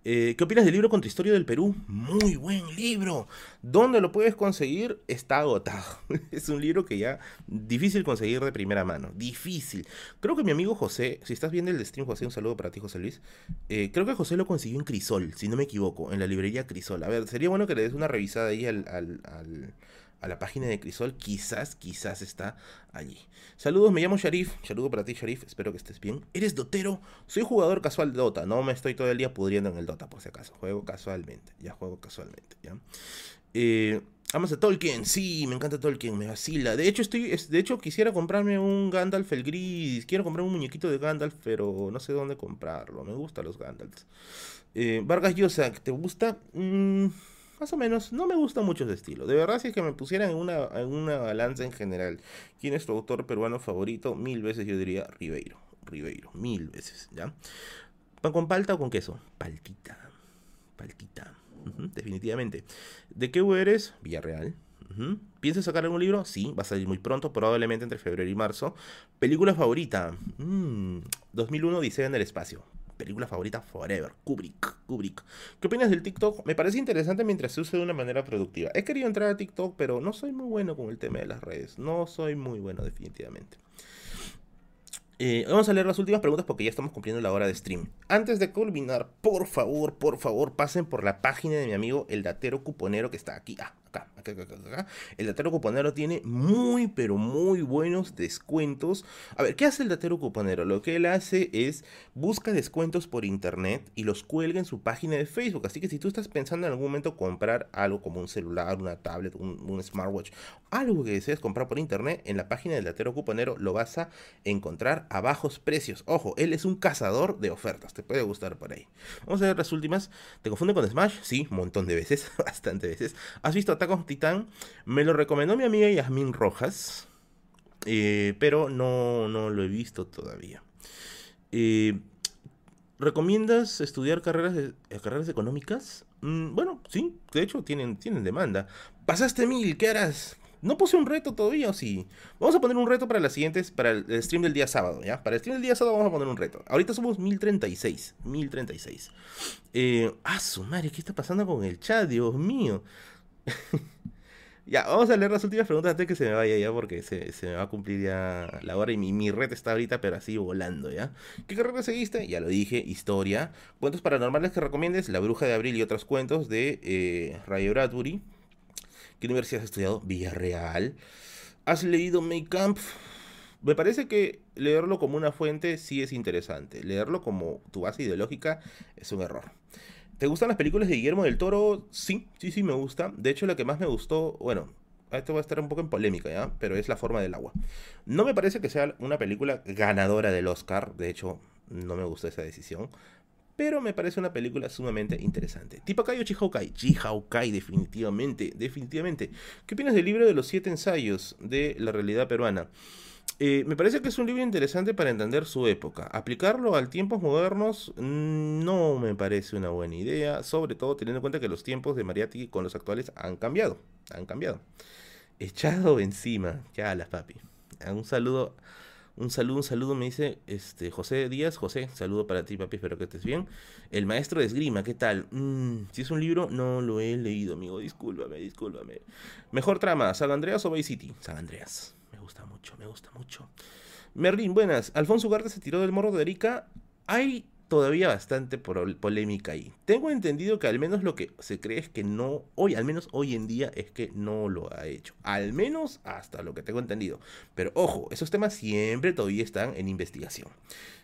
Eh, ¿Qué opinas del libro Contrahistoria del Perú? Muy buen libro. ¿Dónde lo puedes conseguir? Está agotado. [laughs] es un libro que ya difícil conseguir de primera mano. Difícil. Creo que mi amigo José, si estás viendo el stream, José, un saludo para ti, José Luis. Eh, creo que José lo consiguió en Crisol, si no me equivoco, en la librería Crisol. A ver, sería bueno que le des una revisada ahí al a la página de Crisol, quizás, quizás está allí. Saludos, me llamo Sharif. Saludo para ti, Sharif. Espero que estés bien. ¿Eres dotero? Soy jugador casual de Dota. No me estoy todo el día pudriendo en el Dota, por si acaso. Juego casualmente. Ya juego casualmente. ¿ya? Eh, a Tolkien, sí, me encanta Tolkien, me vacila. De hecho, estoy, de hecho, quisiera comprarme un Gandalf el gris. Quiero comprar un muñequito de Gandalf, pero no sé dónde comprarlo. Me gustan los Gandalfs. Eh, Vargas Llosa, ¿te gusta? Mm, más o menos, no me gusta mucho ese estilo. De verdad, si es que me pusieran en una, en una balanza en general, ¿quién es tu autor peruano favorito? Mil veces yo diría Ribeiro. Ribeiro, mil veces, ¿ya? ¿Pan con palta o con queso? Paltita. Paltita. definitivamente. ¿De qué eres? Villarreal. ¿Piensas sacar algún libro? Sí, va a salir muy pronto, probablemente entre febrero y marzo. ¿Película favorita? 2001 mm, Dice en el espacio película favorita forever, Kubrick, Kubrick. ¿Qué opinas del TikTok? Me parece interesante mientras se use de una manera productiva. He querido entrar a TikTok, pero no soy muy bueno con el tema de las redes. No soy muy bueno definitivamente. Eh, vamos a leer las últimas preguntas porque ya estamos cumpliendo la hora de stream. Antes de culminar, por favor, por favor, pasen por la página de mi amigo el datero cuponero que está aquí. Ah, acá, El datero cuponero tiene muy, pero muy buenos descuentos. A ver, ¿qué hace el datero cuponero? Lo que él hace es busca descuentos por internet y los cuelga en su página de Facebook. Así que si tú estás pensando en algún momento comprar algo como un celular, una tablet, un, smartwatch, algo que desees comprar por internet, en la página del datero cuponero lo vas a encontrar a bajos precios. Ojo, él es un cazador de ofertas. Te puede gustar por ahí. Vamos a ver las últimas. ¿Te confunde con Smash? Sí, un montón de veces, [laughs] bastante veces. ¿Has visto Attack Titan? Me lo recomendó mi amiga Yasmin Rojas, eh, pero no, no lo he visto todavía. Eh, ¿Recomiendas estudiar carreras, eh, carreras económicas? Mm, bueno, sí, de hecho tienen, tienen demanda. Pasaste mil, ¿qué harás? No puse un reto todavía, ¿o sí? Vamos a poner un reto para las siguientes, para el stream del día sábado, ¿ya? Para el stream del día sábado vamos a poner un reto. Ahorita somos 1036, 1036. Eh, ah, su madre, ¿qué está pasando con el chat? Dios mío. [laughs] ya, vamos a leer las últimas preguntas antes que se me vaya ya, porque se, me va a cumplir ya la hora y mi, mi red está ahorita, pero así volando, ¿ya? ¿Qué carrera seguiste? Ya lo dije, historia. Cuentos paranormales que recomiendes, La Bruja de Abril y otros cuentos de eh, Ray Bradbury. ¿Qué universidad has estudiado? Villarreal. ¿Has leído Make Camp? Me parece que leerlo como una fuente sí es interesante. Leerlo como tu base ideológica es un error. ¿Te gustan las películas de Guillermo del Toro? Sí, sí, sí, me gusta. De hecho, la que más me gustó, bueno, esto va a estar un poco en polémica, ¿ya? Pero es La forma del agua. No me parece que sea una película ganadora del Oscar. De hecho, no me gustó esa decisión pero me parece una película sumamente interesante. ¿Tipo Kai o Chihaukai? Chihaukai, definitivamente, definitivamente. ¿Qué opinas del libro de los siete ensayos de la realidad peruana? Eh, me parece que es un libro interesante para entender su época. Aplicarlo al tiempos modernos mm, no me parece una buena idea, sobre todo teniendo en cuenta que los tiempos de Mariatti con los actuales han cambiado. Han cambiado. Echado encima. Ya las papi. Un saludo un saludo, un saludo, me dice este José Díaz. José, saludo para ti, papi, espero que estés bien. El maestro de esgrima, ¿qué tal? Mm, si es un libro, no lo he leído, amigo. Discúlpame, discúlpame. Mejor trama, ¿San Andreas o Bay City? San Andreas. Gusta mucho, me gusta mucho. Merlin, buenas. Alfonso Ugarte se tiró del morro de Erika. Hay todavía bastante polémica ahí. Tengo entendido que al menos lo que se cree es que no, hoy, al menos hoy en día, es que no lo ha hecho. Al menos hasta lo que tengo entendido. Pero ojo, esos temas siempre todavía están en investigación.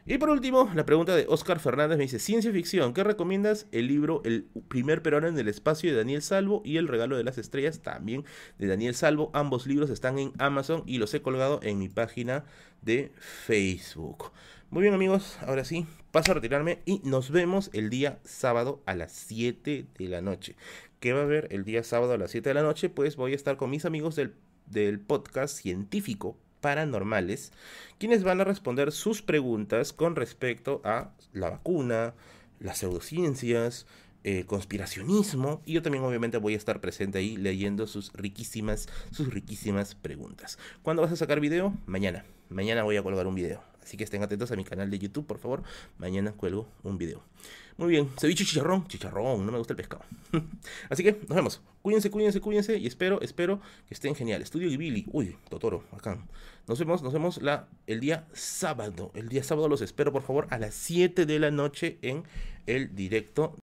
Y por último, la pregunta de Oscar Fernández me dice, ciencia ficción, ¿qué recomiendas? El libro El primer peruano en el espacio de Daniel Salvo y El regalo de las estrellas también de Daniel Salvo. Ambos libros están en Amazon y los he colgado en mi página de Facebook. Muy bien amigos, ahora sí, paso a retirarme y nos vemos el día sábado a las 7 de la noche. ¿Qué va a haber el día sábado a las 7 de la noche? Pues voy a estar con mis amigos del, del podcast científico paranormales, quienes van a responder sus preguntas con respecto a la vacuna, las pseudociencias, el conspiracionismo y yo también obviamente voy a estar presente ahí leyendo sus riquísimas, sus riquísimas preguntas. ¿Cuándo vas a sacar video? Mañana. Mañana voy a colgar un video. Así que estén atentos a mi canal de YouTube, por favor. Mañana cuelgo un video. Muy bien, ceviche chicharrón. Chicharrón, no me gusta el pescado. [laughs] Así que nos vemos. Cuídense, cuídense, cuídense. Y espero, espero que estén genial. Estudio Ghibli. Uy, Totoro, acá. Nos vemos, nos vemos la, el día sábado. El día sábado los espero, por favor, a las 7 de la noche en el directo